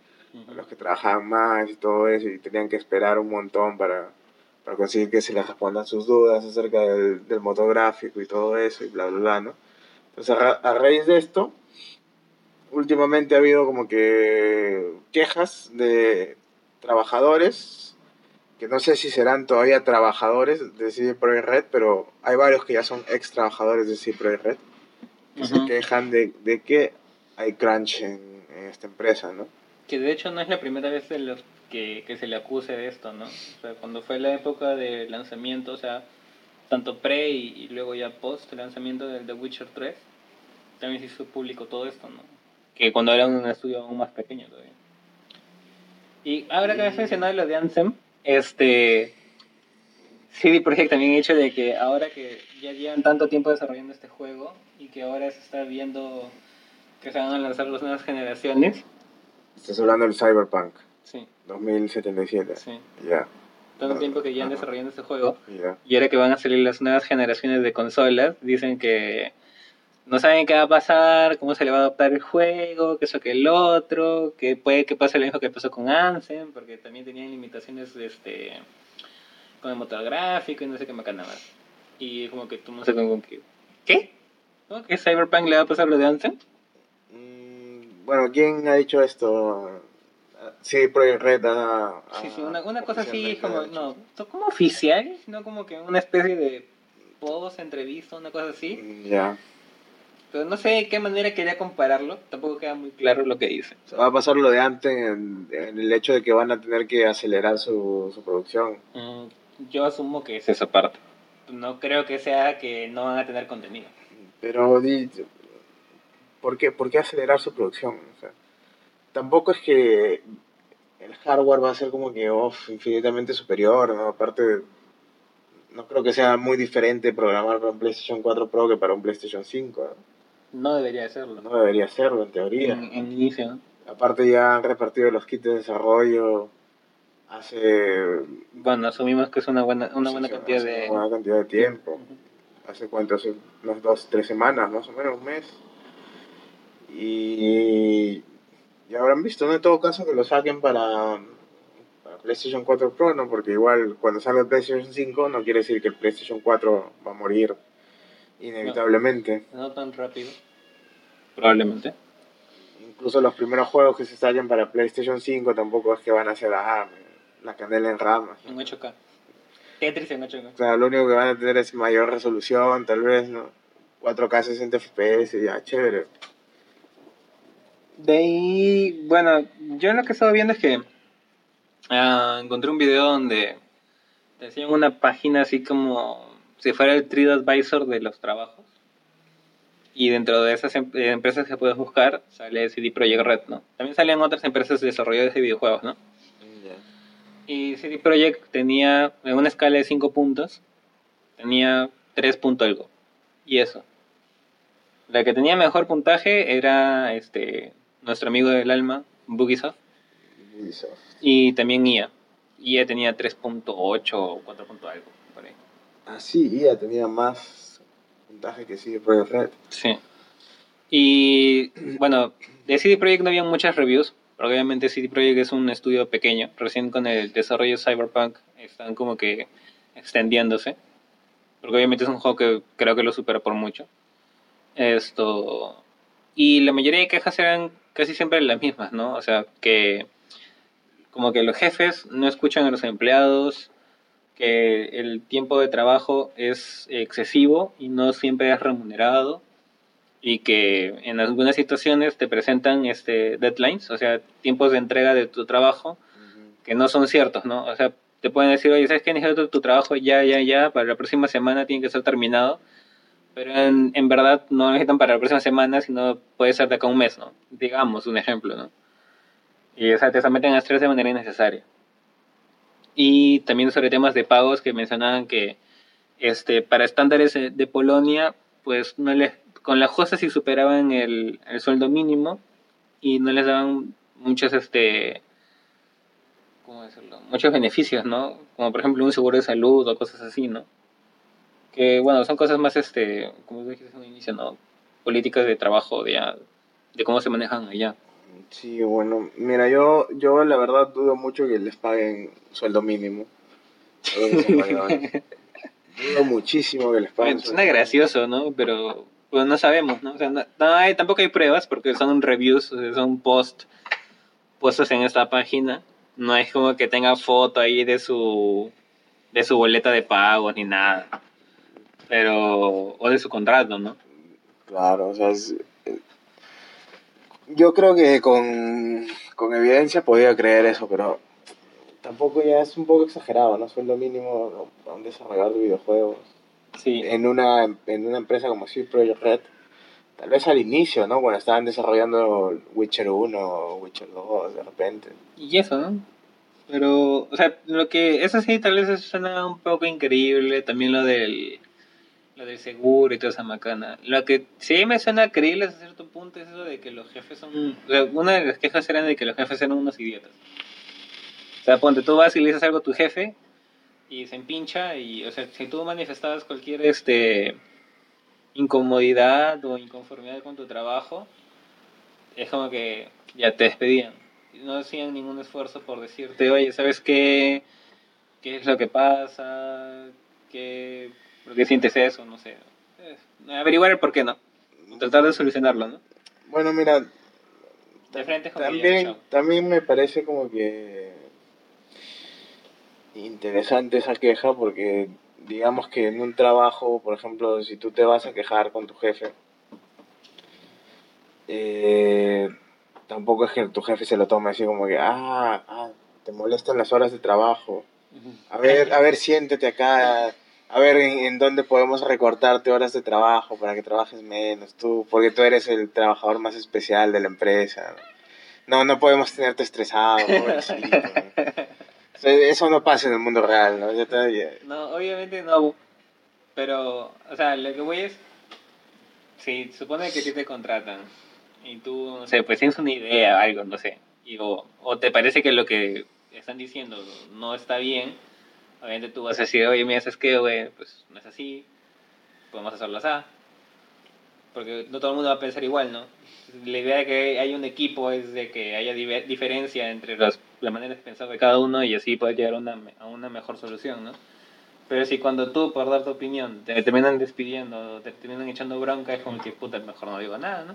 los que trabajaban más y todo eso y tenían que esperar un montón para para conseguir que se les respondan sus dudas acerca del, del motor gráfico y todo eso y bla, bla, bla, ¿no? Entonces, a, ra- a raíz de esto, últimamente ha habido como que quejas de trabajadores, que no sé si serán todavía trabajadores de Projekt Red, pero hay varios que ya son ex trabajadores de Projekt Red, que se Ujú. quejan de, de que hay crunch en, en esta empresa, ¿no? Que de hecho no es la primera vez de los que, que se le acuse de esto, ¿no? O sea, cuando fue la época de lanzamiento, o sea, tanto pre y, y luego ya post lanzamiento del The Witcher 3, también se hizo público todo esto, ¿no? Que cuando era un estudio aún más pequeño todavía. Y ahora que has mencionado lo de Anthem, este... CD Projekt también ha hecho de que ahora que ya llevan tanto tiempo desarrollando este juego y que ahora se está viendo que se van a lanzar las nuevas generaciones, Estás hablando del Cyberpunk sí, 2077. sí. Ya, tanto tiempo que llevan Ajá. desarrollando este juego ya. y ahora que van a salir las nuevas generaciones de consolas, dicen que no saben qué va a pasar, cómo se le va a adaptar el juego, que eso que el otro, que puede que pase lo mismo que pasó con Ansem, porque también tenían limitaciones este, con el motor gráfico y no sé qué macana más. Y como que tú no sé que, ¿qué? ¿Cómo que Cyberpunk le va a pasar lo de Ansem? Mm, bueno, ¿quién ha dicho esto? Sí, Projekt Red ha... Sí, sí, una, una cosa así como, no, como oficial, no como que una especie de post, entrevista, una cosa así. Mm, Ya. Pero no sé de qué manera quería compararlo, tampoco queda muy claro lo que dice. Va a pasar lo de antes en, en el hecho de que van a tener que acelerar su, su producción. Mm, yo asumo que es esa parte. No creo que sea que no van a tener contenido. Pero, ¿por qué, ¿por qué acelerar su producción? O sea, tampoco es que el hardware va a ser como que off, infinitamente superior, ¿no? Aparte, no creo que sea muy diferente programar para un PlayStation 4 Pro que para un PlayStation 5. ¿no? No debería de serlo. No debería serlo, en teoría. En, en inicio, ¿no? Aparte ya han repartido los kits de desarrollo hace... Bueno, asumimos que es una buena, una buena cantidad de... Una buena cantidad de tiempo. ¿Hace cuánto? Hace unas dos, tres semanas, más o menos, un mes. Y... Y habrán visto, ¿no? En todo caso que lo saquen para, para PlayStation 4 Pro, ¿no? Porque igual cuando salga el PlayStation 5 no quiere decir que el PlayStation 4 va a morir inevitablemente. No tan rápido. Probablemente. Incluso los primeros juegos que se saquen para PlayStation 5 tampoco es que van a ser ah, la canela en ramas. En 8K. Tetris en 8K. O sea, lo único que van a tener es mayor resolución, tal vez, ¿no? 4K 60 FPS, ya, chévere. De ahí, bueno, yo lo que estaba viendo es que ah, encontré un video donde te enseñan una página así como si fuera el TripAdvisor de los trabajos. Y dentro de esas em- eh, empresas que puedes buscar sale CD Projekt Red, ¿no? También salen otras empresas desarrolladoras de videojuegos, ¿no? Y CD Projekt tenía, en una escala de 5 puntos, tenía 3 punto algo. Y eso. La que tenía mejor puntaje era este nuestro amigo del alma, Bugisoft, y también IA. IA tenía 3.8 o 4 punto algo, por ahí. Ah, sí, ya tenía más puntaje que sí Projekt Red. Sí. Y bueno, de CD Projekt no había muchas reviews, porque obviamente CD Projekt es un estudio pequeño. Recién con el desarrollo de Cyberpunk están como que extendiéndose. Porque obviamente es un juego que creo que lo supera por mucho. Esto. Y la mayoría de quejas eran casi siempre las mismas, ¿no? O sea, que como que los jefes no escuchan a los empleados, que el tiempo de trabajo es excesivo y no siempre es remunerado y que en algunas situaciones te presentan este deadlines, o sea, tiempos de entrega de tu trabajo que no son ciertos, ¿no? O sea, te pueden decir, oye, ¿sabes qué? Necesito tu trabajo ya, ya, ya, para la próxima semana tiene que ser terminado, pero en, en verdad no necesitan para la próxima semana, sino puede ser de acá un mes, ¿no? Digamos, un ejemplo, ¿no? Y o sea, te someten a estrés de manera innecesaria. Y también sobre temas de pagos que mencionaban que este, para estándares de Polonia, pues no les, con la justa sí superaban el, el sueldo mínimo y no les daban muchos, este, ¿cómo decirlo? Muchos beneficios, ¿no? Como por ejemplo un seguro de salud o cosas así, ¿no? Que bueno, son cosas más, este, como dijiste en un inicio, ¿no? Políticas de trabajo, de, ya- de cómo se manejan allá. Sí, bueno, mira, yo, yo la verdad dudo mucho que les paguen sueldo mínimo. Dudo muchísimo que les paguen. Suena gracioso, ¿no? Pero pues no sabemos, ¿no? O sea, no, no hay, tampoco hay pruebas porque son reviews, o sea, son post puestos en esta página. No es como que tenga foto ahí de su de su boleta de pagos ni nada. Pero o de su contrato, ¿no? Claro, o sea, es- eh, yo creo que con, con evidencia podía creer eso, pero tampoco ya es un poco exagerado, ¿no? Sueldo mínimo a un desarrollador de videojuegos. Sí. En una, en una empresa como Sweet Project Red, tal vez al inicio, ¿no? Cuando estaban desarrollando Witcher 1 o Witcher 2, de repente. Y eso, ¿no? Pero, o sea, lo que, eso sí, tal vez suena un poco increíble, también lo del, lo del seguro y toda esa macana. Lo que sí me suena creíble hasta cierto punto es eso de que los jefes son, o sea, una de las quejas eran de que los jefes eran unos idiotas. O sea, ponte, tú vas y le dices algo a tu jefe y se empincha y, o sea, si tú manifestabas cualquier, este, incomodidad o inconformidad con tu trabajo, es como que ya te despedían. No hacían ningún esfuerzo por decirte, oye, ¿sabes qué? ¿Qué es lo que pasa? ¿Qué, ¿Por qué sientes eso? No sé. Averiguar el por qué no. Tratar de solucionarlo, ¿no? Bueno, mira, De frente también, también me parece como que interesante esa queja porque digamos que en un trabajo, por ejemplo, si tú te vas a quejar con tu jefe, eh, tampoco es que tu jefe se lo tome así como que, ah, ah, te molestan las horas de trabajo. A ver, a ver, siéntate acá, a ver en, en dónde podemos recortarte horas de trabajo para que trabajes menos tú, porque tú eres el trabajador más especial de la empresa. No, no podemos tenerte estresado, [LAUGHS] pobrecito, Eso no pasa en el mundo real, ¿no? No, obviamente no. Pero, o sea, lo que voy es. Si supone que a ti te contratan y tú, no sé, pues tienes una idea, algo, no sé, y, o, o te parece que lo que están diciendo no está bien, obviamente tú vas a decir, oye, mira, ¿sabes qué, güey? Pues no es así, podemos hacerlo así. Porque no todo el mundo va a pensar igual, ¿no? La idea de que haya un equipo es de que haya diferencia entre las, las maneras de pensar de cada uno y así poder llegar a una, a una mejor solución, ¿no? Pero si cuando tú, por dar tu opinión, te terminan despidiendo, te terminan echando bronca, es como que, puta, mejor no digo nada, ¿no?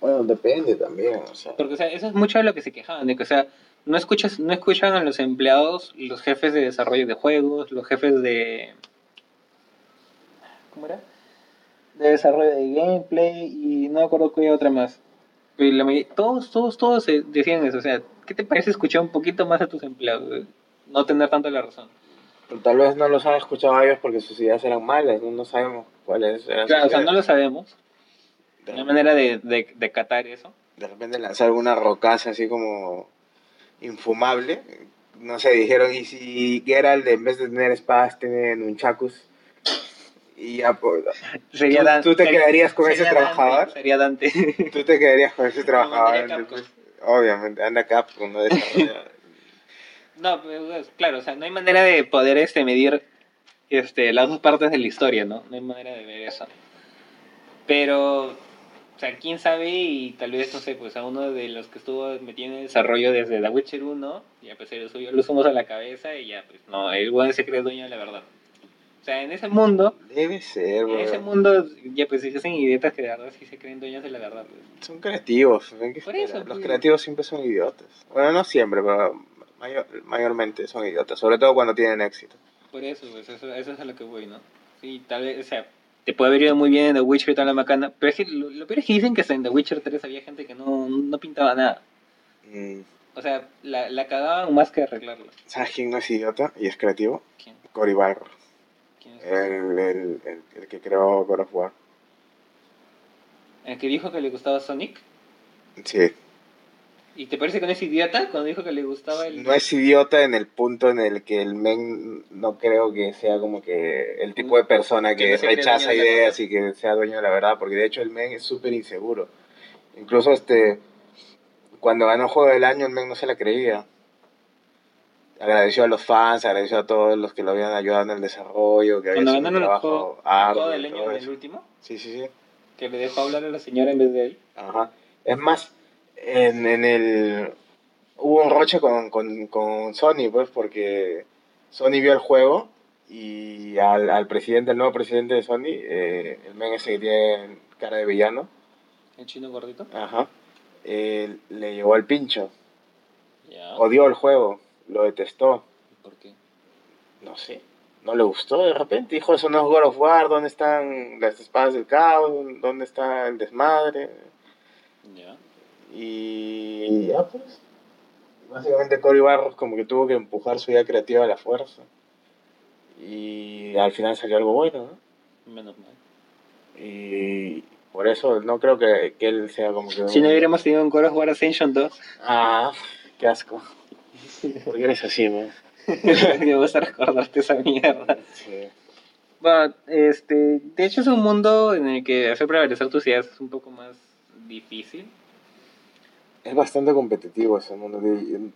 Bueno, depende también, o sea. Porque, o sea, eso es mucho de lo que se quejaban, de que, o sea, no, escuchas, no escuchan a los empleados, los jefes de desarrollo de juegos, los jefes de... ¿Cómo era? De desarrollo de gameplay y no me acuerdo qué otra más. Y la todos, todos, todos decían eso, o sea, ¿qué te parece escuchar un poquito más a tus empleados? No tener tanto la razón. Pero tal vez no los han escuchado a ellos porque sus ideas eran malas, no, no sabemos cuáles eran Claro, o sus sea, no ideas. lo sabemos. De No hay manera de, de, de catar eso. de repente lanzar alguna rocaza así como infumable. No sé, dijeron, y si Geralt en vez de tener espadas tiene nunchakus. Y ya, pues, Sería ¿Tú- Dan- tú te sería- quedarías con ese Dante, trabajador? sería Dante. [LAUGHS] tú te quedarías con ese trabajador. obviamente, anda Capcom, no desarrolla. [LAUGHS] No, pues, claro, o sea, no hay manera de poder este, medir este, las dos partes de la historia, ¿no? No hay manera de ver eso. Pero, o sea, quién sabe y tal vez, no sé, pues a uno de los que estuvo metido en el desarrollo desde The Witcher 1, ya pues se lo subió los humos a la cabeza y ya, pues no, el buen se cree dueño de la verdad. O sea, en ese mundo, Debe ser, en bro. ese mundo, ya pues se hacen idiotas que de verdad sí se creen dueños de la verdad. pues. Son creativos. ¿ven qué Por eso, Los pues. creativos siempre son idiotas. Bueno, no siempre, pero mayor- mayormente son idiotas. Sobre todo cuando tienen éxito. Por eso, pues eso, eso es a lo que voy, ¿no? Sí, tal vez, o sea, te puede haber ido muy bien en The Witcher y toda la macana, pero es que lo, lo peor es que dicen que en The Witcher 3 había gente que no, no pintaba nada. Mm, O sea, la, la cagaban más que arreglarla. ¿Sabes quién no es idiota y es creativo? ¿Quién? Cory Barlog. ¿Quién es? El, el, el, el que creó God of War. ¿El que dijo que le gustaba Sonic? Sí. ¿Y te parece que no es idiota cuando dijo que le gustaba el... No es idiota en el punto en el que el men no creo que sea como que el tipo de persona Que rechaza ideas y que sea dueño de la verdad, porque de hecho el men es súper inseguro. Incluso este cuando ganó Juego del Año el men no se la creía. Agradeció a los fans, agradeció a todos los que lo habían ayudado en el desarrollo, que había Cuando sido un trabajo arduo del año el último, Sí, sí, sí. que le dejó hablar a la señora en vez de él. Ajá. Es más, en, en el... Hubo un roche con, con, con Sony, pues, porque Sony vio el juego y al, al presidente, el nuevo presidente de Sony, eh, el men ese que tiene cara de villano, ¿El chino gordito? ajá, eh, le llegó al pincho. Odió el juego, lo detestó. ¿Por qué? No sé, no le gustó de repente. Dijo, eso no es God of War, ¿dónde están las espadas del caos? ¿Dónde está el desmadre? Y ya pues. Básicamente Cory Barros como que tuvo que empujar su idea creativa a la fuerza. Y al final salió algo bueno, ¿no? Menos mal. Y por eso no creo que, que él sea como que... Si no hubiéramos tenido un of War Ascension 2, Ah, qué asco. [LAUGHS] ¿Por qué eres así, man? [LAUGHS] me gusta recordarte esa mierda. Sí. Bueno, este, de hecho es un mundo en el que hacer prevalecer tus ideas es un poco más difícil. Es bastante competitivo ese mundo. de-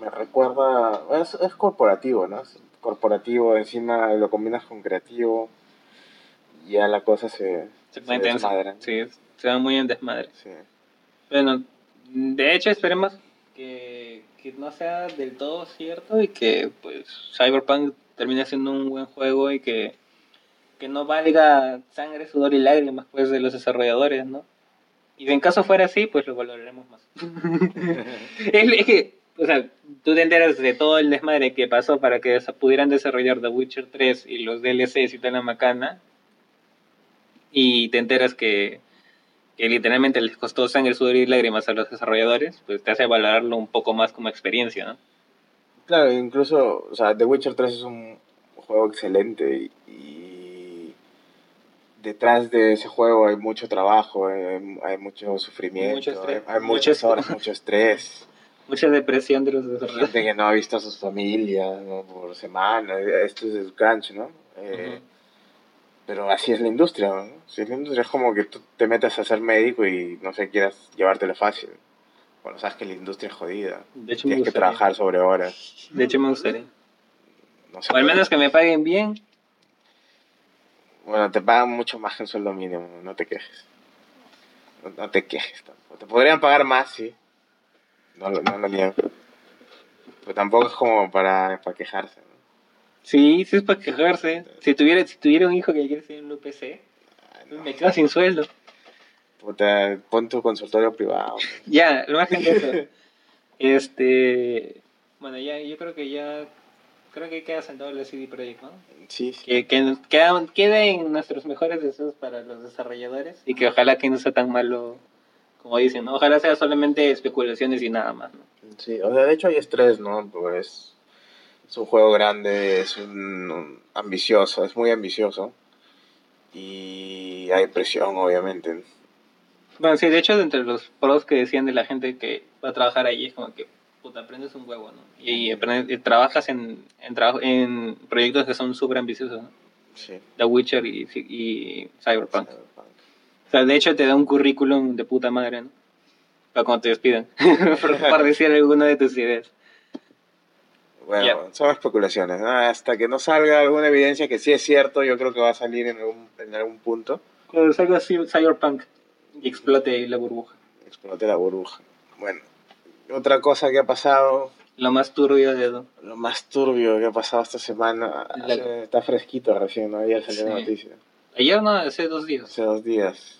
Me recuerda... Es, es corporativo, ¿no? Es corporativo, encima lo combinas con creativo. Y ya la cosa se... Se tenso. desmadra. Sí, se va muy en desmadre. Sí. Bueno, de hecho esperemos que, que no sea del todo cierto y que pues Cyberpunk termine siendo un buen juego y que, que no valga sangre, sudor y lágrimas pues de los desarrolladores, ¿no? Y en caso fuera así, pues lo valoraremos más. [LAUGHS] es, es que, o sea, tú te enteras de todo el desmadre que pasó para que pudieran desarrollar The Witcher 3 y los DLCs y toda la macana. Y te enteras que, que literalmente les costó sangre, sudor y lágrimas a los desarrolladores, pues te hace valorarlo un poco más como experiencia, ¿no? Claro, incluso, o sea, The Witcher 3 es un juego excelente y, y detrás de ese juego hay mucho trabajo, hay, hay mucho sufrimiento, Mucho hay, hay muchas horas, [LAUGHS] mucho estrés. Mucha depresión de los desarrolladores. Gente que no ha visto a sus familias ¿no? por semana, esto es el crunch, ¿no? Eh, Ujú. Pero así es la industria, ¿no? Así es la industria, es como que tú te metes a ser médico y no sé, quieras llevártelo fácil. Bueno, sabes que la industria es jodida. De hecho, me Tienes que gustaría. trabajar sobre horas. De hecho, me gustaría. No sé O al menos que me paguen bien. Bueno, te pagan mucho más que el sueldo mínimo, no te quejes. No, no te quejes. tampoco. Te podrían pagar más, sí. No, lo- no lo niego. Pero tampoco es como para, para quejarse. ¿no? Sí, sí es para quejarse. Si tuviera, si tuviera un hijo que quiere ser un UPC, no. me quedo sin sueldo. Puta, pon tu consultorio privado. [LAUGHS] Ya, lo más que eso. Este. Bueno, ya, yo creo que ya. Creo que queda sentado el CD Projekt, ¿no? Sí, sí. Que, que quedan- queden nuestros mejores deseos para los desarrolladores y que ojalá que no sea tan malo como dicen, ¿no? Ojalá sea solamente especulaciones y nada más, ¿no? Sí, o sea, de hecho hay estrés, ¿no? Pues es un juego grande, es un, un ambicioso, es muy ambicioso. Y hay presión, obviamente. Bueno, sí, de hecho, entre los pros que decían de la gente que va a trabajar ahí es como que, puta, aprendes un huevo, ¿no? Y, aprendes- y trabajas en, en, trabajo- en proyectos que son súper ambiciosos, ¿no? Sí. The Witcher y, y Cyberpunk. O sea, de hecho te da un currículum de puta madre, ¿no? Para cuando te despidan. [LAUGHS] por, por decir alguna de tus ideas. Bueno, Ya. son especulaciones. ¿no? Hasta que no salga alguna evidencia que sí es cierto, yo creo que va a salir en algún, en algún punto. Cuando salga Cyberpunk y explote la burbuja. Explote la burbuja. Bueno, otra cosa que ha pasado, Lo más turbio de todo. lo más turbio que ha pasado esta semana, La- hace- está fresquito recién, ¿no? Ayer salió la Sí. noticia. Ayer no, hace dos días. Hace dos días.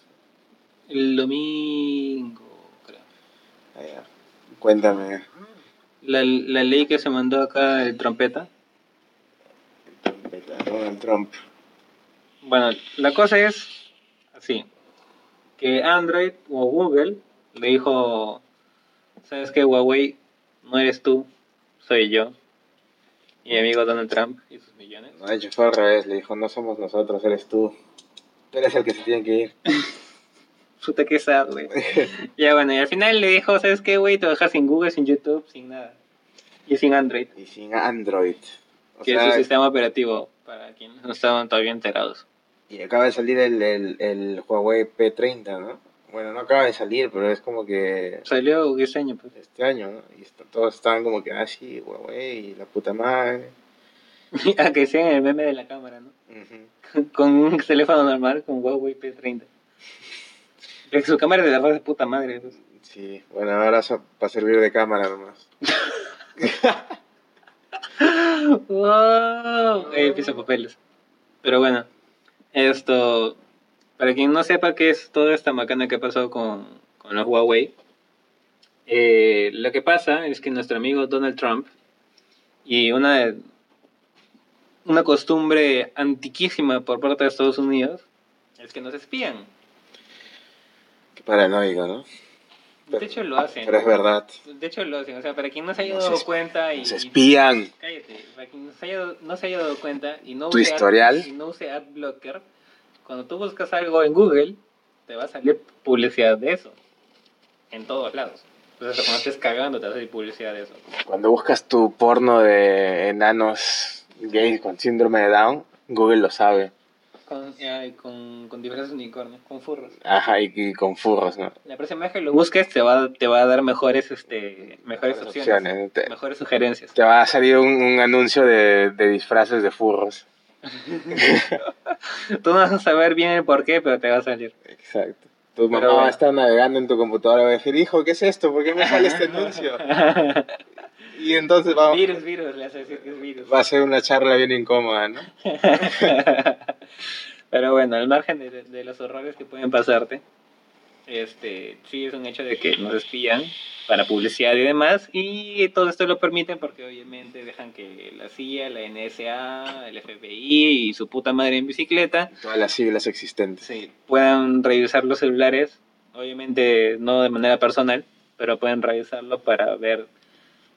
El domingo, creo. Allá. Cuéntame. La, la ley que se mandó acá el trompeta. Donald Trump. Bueno, la cosa es así. Que Android o Google le dijo, ¿sabes qué, Huawei? No eres tú, soy yo. Y mi amigo Donald Trump y sus millones. No, de hecho fue al revés, le dijo, no somos nosotros, eres tú. Tú eres el que se tiene que ir. [LAUGHS] Puta que sad, güey. ya bueno, y al final le dijo, ¿sabes qué, güey? Te dejar sin Google, sin YouTube, sin nada. Y sin Android, Y sin Android. O que es su sistema operativo, para quienes no estaban todavía enterados. Y acaba de salir el, el, el Huawei P30, ¿no? Bueno, no acaba de salir, pero es como que Salió este año, pues. este año, ¿no? Y está- todos estaban como que, ah, sí, Huawei, la puta madre. [LAUGHS] a que sea el meme de la cámara, ¿no? [LAUGHS] Con un teléfono normal, con Huawei P30. Pero que su cámara de verdad es de puta madre. pues. Sí, bueno, ahora va a servir de cámara nomás. wow. Eh, piso papeles. Pero bueno, esto, para quien no sepa qué es toda esta macana que ha pasado con, con los Huawei, eh, lo que pasa es que nuestro amigo Donald Trump y una, una costumbre antiquísima por parte de Estados Unidos es que nos espían. Qué paranoico, ¿no? De hecho lo hacen. Pero es verdad. De hecho lo hacen. O sea, para quien no se haya dado cuenta y... Nos espían. Cállate, para quien no se haya, no se haya dado cuenta y no Tu use ad- historial. y no use AdBlocker, cuando tú buscas algo en Google, te va a salir publicidad de eso. En todos lados. Entonces, cuando estés cagando, te va a salir publicidad de eso. Cuando buscas tu porno de enanos gays con síndrome de Down, Google lo sabe. Con, eh, con, con diferentes unicornios, con furros. Ajá, y, y con furros, ¿no? La próxima vez que lo busques, te va, te va a dar mejores, este, mejores Mejores opciones. opciones. Te, Mejores sugerencias. te va a salir un, un anuncio de, de disfraces de furros. [LAUGHS] Tú no vas a saber bien el por qué, pero te va a salir. Exacto. Tu mamá Pero va a estar navegando en tu computadora y va a decir, hijo, ¿qué es esto? ¿Por qué me sale este anuncio? [LAUGHS] Y entonces va, virus, virus, le a decir que es virus. va a ser una charla bien incómoda, ¿no? [LAUGHS] Pero bueno, al margen de, de los horrores que pueden pasarte, este, sí es un hecho de que nos espían para publicidad y demás, y todo esto lo permiten porque obviamente dejan que la CIA, la NSA, el FBI y su puta madre en bicicleta Todas las siglas existentes. sí, puedan revisar los celulares, obviamente no de manera personal, pero pueden revisarlo para ver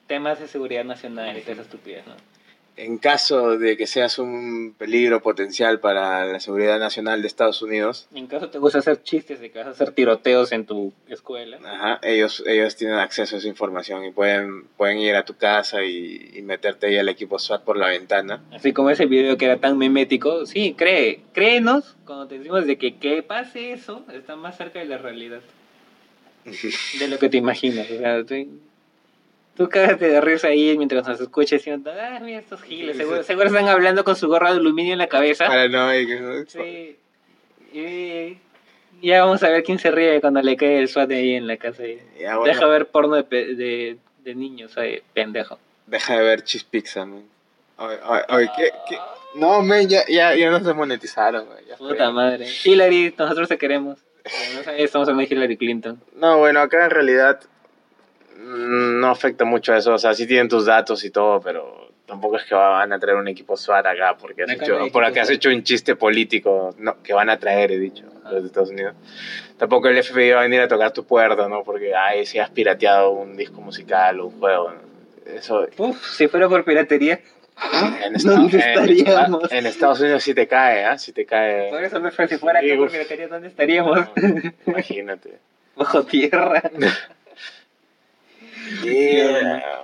temas de seguridad nacional y esas estupidez, ¿no? En caso de que seas un peligro potencial para la seguridad nacional de Estados Unidos, En caso te gusta hacer chistes de que vas a hacer tiroteos en tu escuela, ajá, ellos, ellos tienen acceso a esa información y pueden, pueden ir a tu casa y, y meterte ahí al equipo SWAT por la ventana. así como ese video que era tan memético, sí, cree, créenos cuando te decimos de que que pase eso está más cerca de la realidad [LAUGHS] de lo que te imaginas. O sea, tú, tú cágate de risa ahí mientras nos escuches diciendo, ah, mira estos giles, seguro, seguro están hablando con su gorra de aluminio en la cabeza. Paranoicos, ¿no? Sí. Y ya vamos a ver quién se ríe cuando le cae el SWAT ahí en la casa. Ya, bueno, Deja ver porno de, pe- de, de niños, ay, pendejo. deja de ver Cheese Pizza, man. Oye, oye, oye, ¿qué, qué? No, men, ya, ya, ya no se monetizaron, güey, fue. Puta madre. Hillary, nosotros te queremos. Estamos hablando de Hillary Clinton. No, bueno, acá en realidad no afecta mucho eso. O sea, sí tienen tus datos y todo, pero tampoco es que van a traer un equipo SWAT acá porque has, Acá hecho, porque equipo has hecho un chiste político no, que van a traer, he dicho, los de Estados Unidos. Tampoco el FBI va a venir a tocar tu puerta, ¿no? Porque, ay, si has pirateado un disco musical o un juego. ¿no? Eso Uf, si fuera por piratería. en, ¿Dónde Estados- estaríamos? en Estados Unidos sí te cae, ¿ah? Sí te cae. Por eso, pero si fuera Sí, acá por piratería, ¿dónde estaríamos? No, imagínate. [LAUGHS] Bajo tierra. [LAUGHS] [LAUGHS] Y,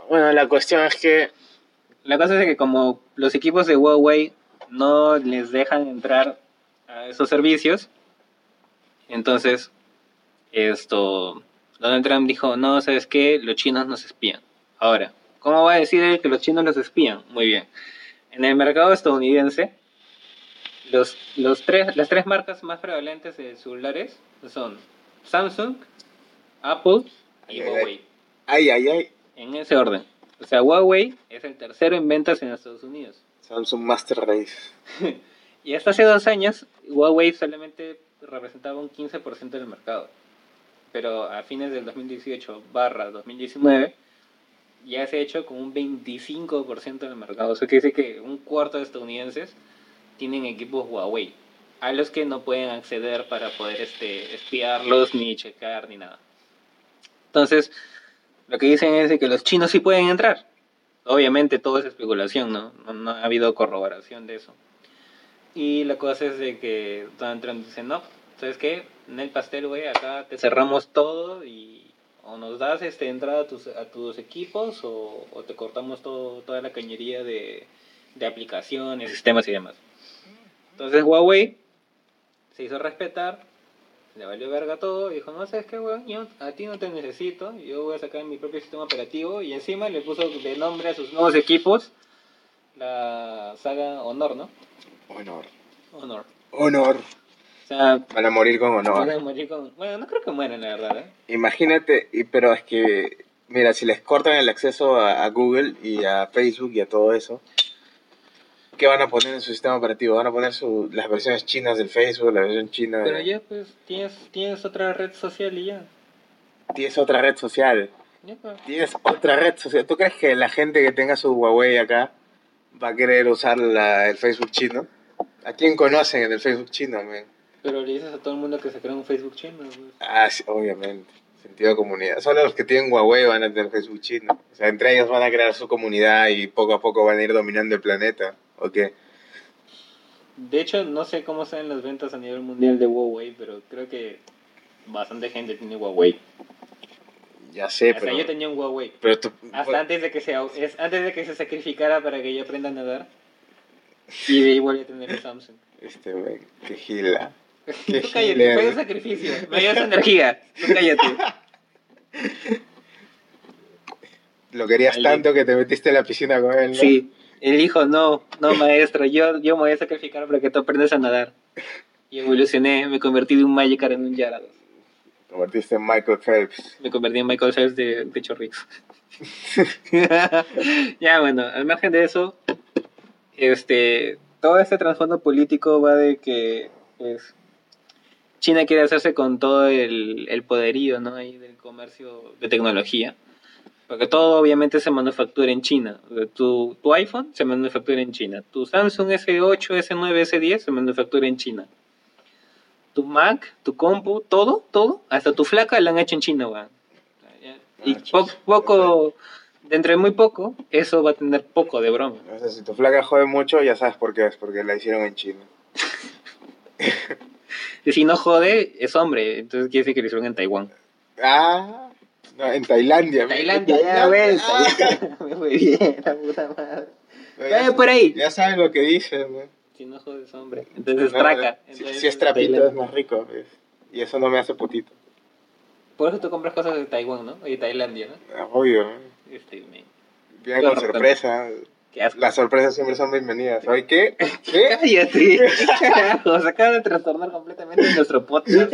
bueno, la cuestión es que La cosa es que como los equipos de Huawei no les dejan entrar a esos servicios, entonces esto Donald Trump dijo, no, ¿sabes qué? Los chinos nos espían. Ahora, ¿cómo va a decir él que los chinos los espían? Muy bien. En el mercado estadounidense, los, los tres, las tres marcas más prevalentes de celulares son Samsung, Apple y. Huawei. Ay, ay, ay. En ese orden. O sea, Huawei es el tercero en ventas en Estados Unidos. Samsung Master Race. [LAUGHS] Y hasta hace dos años, Huawei solamente representaba un 15% del mercado. Pero a fines del 2018 barra 2019 ya se ha hecho con un 25% del mercado. Eso quiere decir que un cuarto de estadounidenses tienen equipos Huawei, a los que no pueden acceder para poder este, espiarlos, ni checar, ni nada. Entonces, lo que dicen es que los chinos sí pueden entrar. Obviamente todo es especulación, ¿no? No, no ha habido corroboración de eso. Y la cosa es de que Donald Trump dice, no, ¿sabes qué? En el pastel, güey, acá te cerramos todo y o nos das este, entrada a tus, a tus equipos o, o te cortamos todo, toda la cañería de, de aplicaciones, sistemas y demás. Entonces Huawei se hizo respetar, le valió verga todo y dijo, no, ¿sabes qué, weón? Yo a ti no te necesito, yo voy a sacar mi propio sistema operativo y encima le puso de nombre a sus nuevos equipos la saga Honor, ¿no? Honor. Honor. Honor. O sea, Van a morir con van honor. a morir con... Bueno, no creo que mueran, la verdad, ¿eh? Imagínate, y, pero es que, mira, si les cortan el acceso a, a Google y a Facebook y a todo eso, ¿qué van a poner en su sistema operativo? Van a poner su, las versiones chinas del Facebook, la versión china de... Pero ya, pues, tienes, tienes otra red social y ya. Tienes otra red social. Ya, pues. Tienes otra red social. ¿Tú crees que la gente que tenga su Huawei acá va a querer usar la- el Facebook chino? ¿A quién conocen en el Facebook chino, men? Pero le dices a todo el mundo que se crea un Facebook chino, pues. Ah, sí, obviamente. Sentido de comunidad. Solo los que tienen Huawei van a tener Facebook chino. O sea, entre ellos van a crear su comunidad y poco a poco van a ir dominando el planeta. ¿O qué? De hecho, no sé cómo sean las ventas a nivel mundial de Huawei, pero creo que bastante gente tiene Huawei. Ya sé, o sea, pero... yo tenía un Huawei. pero tú- Hasta antes de que se es antes de que se sacrificara para que yo aprenda a nadar. [LAUGHS] Y de ahí volví a tener el Samsung. Este, men, qué gila. [LAUGHS] Qué Tú cállate, gile, fue un sacrificio. Me dio esa energía. Tú cállate. [LAUGHS] Lo querías tanto que te metiste en la piscina con él, ¿no? Sí. Él dijo, no, no maestro, yo, yo me voy a sacrificar para que tú aprendas a nadar. Y evolucioné, me convertí de un Magikarp en un Gyarados. Te convertiste en Michael Phelps. Me convertí en Michael Phelps de Pecho Rix. [LAUGHS] ya, bueno, al margen de eso, este, todo este trasfondo político va de que, pues, China quiere hacerse con todo el, el poderío, ¿no? Ahí del comercio de tecnología. Porque todo obviamente se manufactura en China. Tu, tu iPhone se manufactura en China. Tu Samsung S8, S9, S10 se manufactura en China. Tu Mac, tu compu, todo, todo, hasta tu flaca la han hecho en China, weón. Y Ah, po- chus. poco, dentro de muy poco, eso va a tener poco de broma. O sea, si tu flaca jode mucho, ya sabes por qué es, porque la hicieron en China. [LAUGHS] Y si no jode, es hombre, entonces quiere decir que lo hicieron en Taiwán. Ah, no, en Tailandia. Tailandia, En ya ves. Ah, [LAUGHS] Me fue bien, la puta madre. ya, Vaya por ahí. ya saben lo que dicen, men. Si no jode, es hombre. Entonces No, traca. Si, Entonces, si es trapito, es Tailandia. más rico. pues. Y eso no me hace putito. Por eso tú compras cosas de Taiwán, ¿no? Y Tailandia, ¿no? Ah, Obvio. Este, me... Viene Claro, con sorpresa. Qué asco. Las sorpresas siempre son bienvenidas. ¿Sabes qué? [LAUGHS] ¿Qué? Cállate. [LAUGHS] Carajo, se acaba de trastornar completamente nuestro podcast.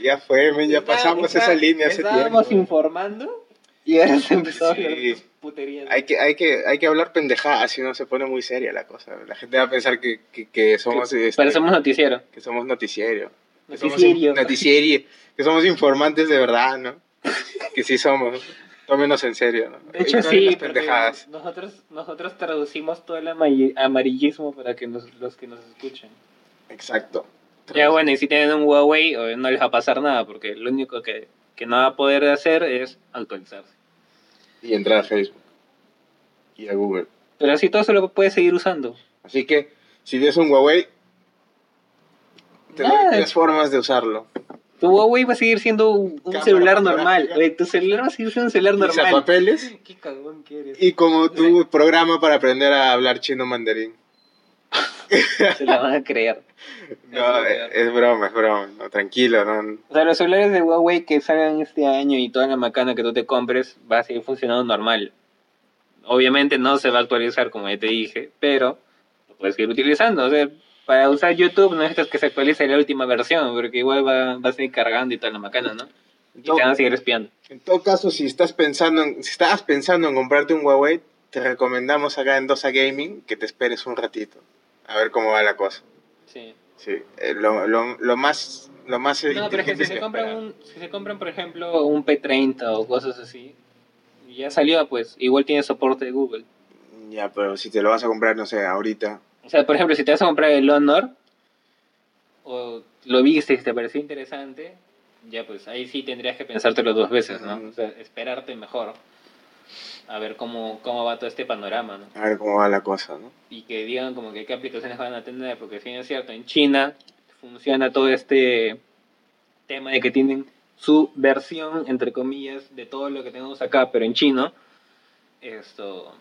Ya fue, men, ya pasamos esa línea hace Estábamos tiempo. informando y ahora se empezó a hablar. Hay que, hay, que, hay que hablar pendejadas, si no se pone muy seria la cosa. La gente va a pensar que, que, que somos... este, que somos noticiero. Que somos Noticiero. in- noticiero. Que somos informantes de verdad, ¿no? que sí somos. Tómenos en serio, ¿no? De hecho, sí, pendejadas. nosotros, nosotros traducimos todo el amari- amarillismo para que nos, los que nos escuchen. Exacto. Ya bueno, y si tienen un Huawei, eh, no les va a pasar nada, porque lo único que, que no va a poder hacer es actualizarse. Y entrar a Facebook. Y a Google. Pero así todo se lo puede seguir usando. Así que, si tienes un Huawei, te doy Nada. tres formas de usarlo. Tu Huawei va a seguir siendo un, Cámara celular normal. Oye, tu celular va a seguir siendo un celular normal. papeles Qué cagón que eres. Y como tu programa para aprender a hablar chino mandarín. [LAUGHS] Se la van a creer. No, es, es es broma, es broma. No, tranquilo, no. O sea, los celulares de Huawei que salgan este año y toda la macana que tú te compres va a seguir funcionando normal. Obviamente no se va a actualizar como ya te dije, pero lo puedes seguir utilizando. O sea, para usar YouTube no necesitas que se actualice la última versión, porque igual va, va a seguir cargando y toda la macana, ¿no? Y te van a seguir espiando. En todo caso, si estás pensando en, si estabas pensando en comprarte un Huawei, te recomendamos acá en Dosa Gaming que te esperes un ratito. A ver cómo va la cosa. Sí. Sí, eh, lo, lo, lo más lo más No, pero es que si se, es compran un, si se compran, por ejemplo, un P30 o cosas así, ya salió, pues igual tiene soporte de Google. Ya, pero si te lo vas a comprar, no sé, ahorita. O sea, por ejemplo, si te vas a comprar el Honor, o lo viste y te pareció interesante, ya pues ahí sí tendrías que pensártelo dos veces, ¿no? O sea, esperarte mejor a ver cómo, cómo va todo este panorama, ¿no? A ver cómo va la cosa, ¿no? Y que digan como que qué aplicaciones van a tener, porque si bien es cierto, en China funciona todo este tema de que tienen su versión, entre comillas, de todo lo que tenemos acá, pero en chino, esto,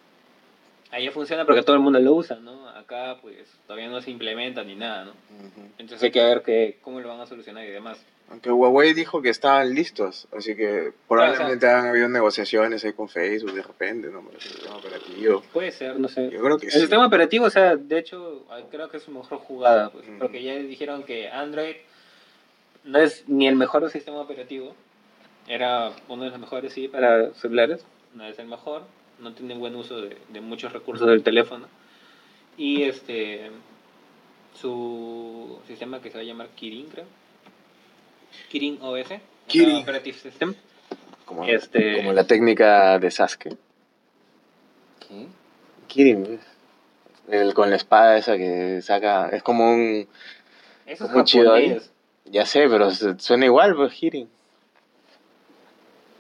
allá funciona porque todo el mundo lo usa, ¿no? Acá pues todavía no se implementa ni nada, ¿no? Entonces hay que ver que, cómo lo van a solucionar y demás. Aunque Huawei dijo que estaban listos, así que probablemente han habido negociaciones ahí con Facebook de repente, ¿no? El sistema operativo. Puede ser, no sé. Yo creo que El sí. sistema operativo, o sea, de hecho, creo que es su mejor jugada, pues, porque ya dijeron que Android no es ni el mejor sistema operativo, era uno de los mejores, sí, para celulares, no es el mejor, no tiene buen uso de, de muchos recursos del teléfono, Y este. Su sistema que se va a llamar Kirin, creo. Kirin OS. Kirin. Operative System. Como, Este- como la técnica de Sasuke. ¿Qué? Kirin, ¿ves? El con la espada esa que saca. Es como un. Eso es Muy chido ahí. Ya sé, pero suena igual, pues, Kirin.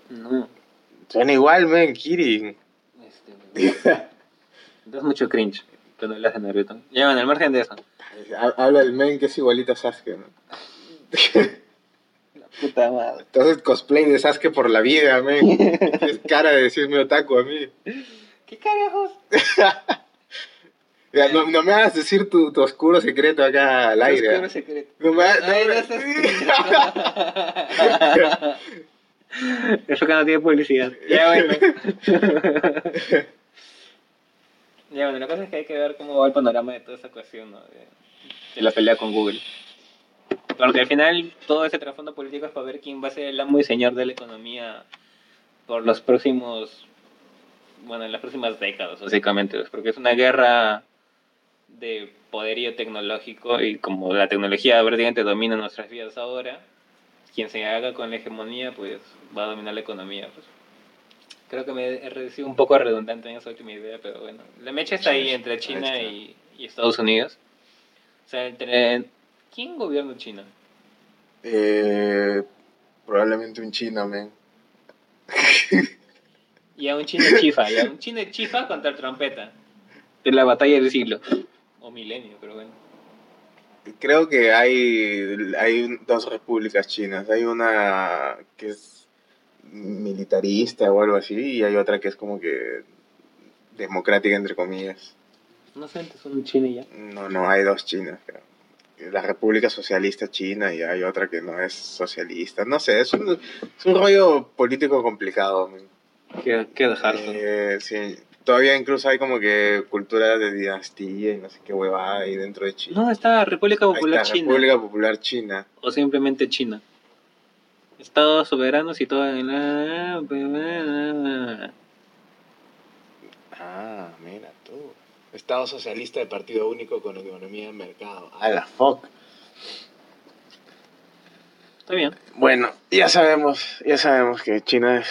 No. Suena igual, men, Kirin. Este. [LAUGHS] Das mucho cringe cuando le hacen Naruto. Ya, bueno, al margen de eso. Habla el men que es igualito a Sasuke, ¿no? [LAUGHS] Puta madre. Entonces cosplay de Sasuke por la vida, men. [LAUGHS] Es cara de decirme otaku a mí. ¿Qué carajos? [LAUGHS] Ya, no, no me hagas decir tu, tu oscuro secreto acá al aire. Oscuro secreto. No me hagas- no Ay, me- no seas- [LAUGHS] Eso que no tiene publicidad. Ya bueno. ya bueno, la cosa es que hay que ver cómo va el panorama de toda esa cuestión, ¿no? De, de la pelea con Google. Porque al final todo ese trasfondo político es para ver quién va a ser el amo y señor de la economía por los próximos, bueno, en las próximas décadas, básicamente. pues, Porque es una guerra de poderío tecnológico y como la tecnología prácticamente domina nuestras vidas ahora, quien se haga con la hegemonía, pues va a dominar la economía. Pues. Creo que me he reducido un poco redundante en esa última idea, pero bueno, la mecha está ahí entre China y, y Estados Unidos. O sea, entre... ¿Quién gobierna China? Eh, probablemente un chino, men. [LAUGHS] Y a un chino chifa, y a un chino chifa contra el trompeta. De la batalla del siglo. O milenio, pero bueno. Creo que hay, hay dos repúblicas chinas. Hay una que es militarista o algo así, y hay otra que es como que democrática, entre comillas. No sé, antes un chino ya. No, no, hay dos chinas, creo. La República Socialista China y hay otra que no es socialista. No sé, es un, es un rollo político complicado. Qué, qué dejarlo. Eh, sí, todavía incluso hay como que cultura de dinastía y no sé qué huevada ahí dentro de China. No, está República Popular está, China. República Popular China. O simplemente China. Estados soberanos y todo en la... Ah, mira. Estado socialista de partido único con economía de mercado. A la fuck. Está bien. Bueno, ya sabemos, ya sabemos que China es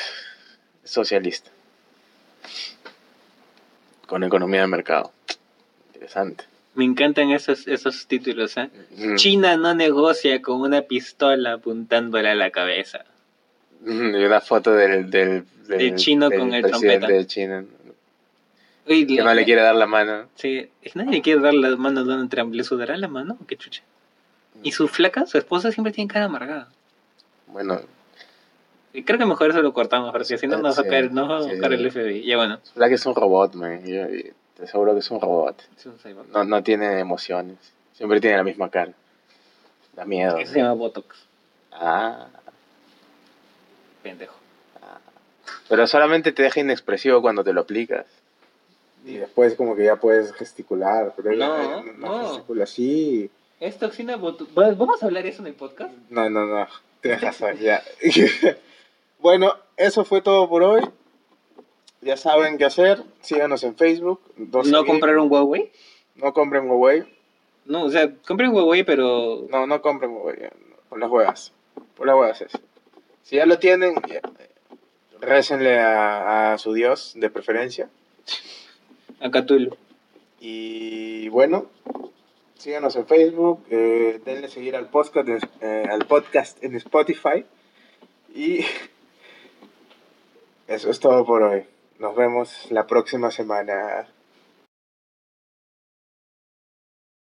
socialista. Con economía de mercado. Interesante. Me encantan esos, esos títulos, ¿eh? Mm. China no negocia con una pistola apuntándole a la cabeza. Y una foto del, del, del, Del chino del con el trompeta. de China. Que la- no le quiere dar la mano. Sí, es- nadie le quiere dar la mano a Donald Trump. ¿Le sudará la mano? ¿Qué chucha? Y su flaca, su esposa, siempre tiene cara amargada. Bueno, Y creo que mejor eso lo cortamos, porque si no nos va a caer, nos va a buscar el FBI. Ya bueno, la que es un robot, man. Yo- te aseguro que es un robot. es un cyborg. No, no tiene emociones. Siempre tiene la misma cara. Da miedo. Eso se llama Botox, Ah. pendejo. Pero solamente te deja inexpresivo cuando te lo aplicas. Y después como que ya puedes gesticular. Pero No, él no. gesticula así. ¿Es toxina? ¿Vamos a hablar eso en el podcast? No, no, no. Tienes razón, ya. [LAUGHS] bueno, eso fue todo por hoy. Ya saben qué hacer. Síganos en Facebook. ¿No Game. comprar un Huawei? No compren Huawei. No, o sea, compré un Huawei, pero... No, no compren Huawei. no, Por las huevas. Por las huevas eso. Si ya lo tienen, ya, récenle a, a su Dios de preferencia. Acá tú. Y bueno, síganos en Facebook, eh, denle seguir al podcast, eh, al podcast en Spotify. Y [LAUGHS] eso es todo por hoy. Nos vemos la próxima semana.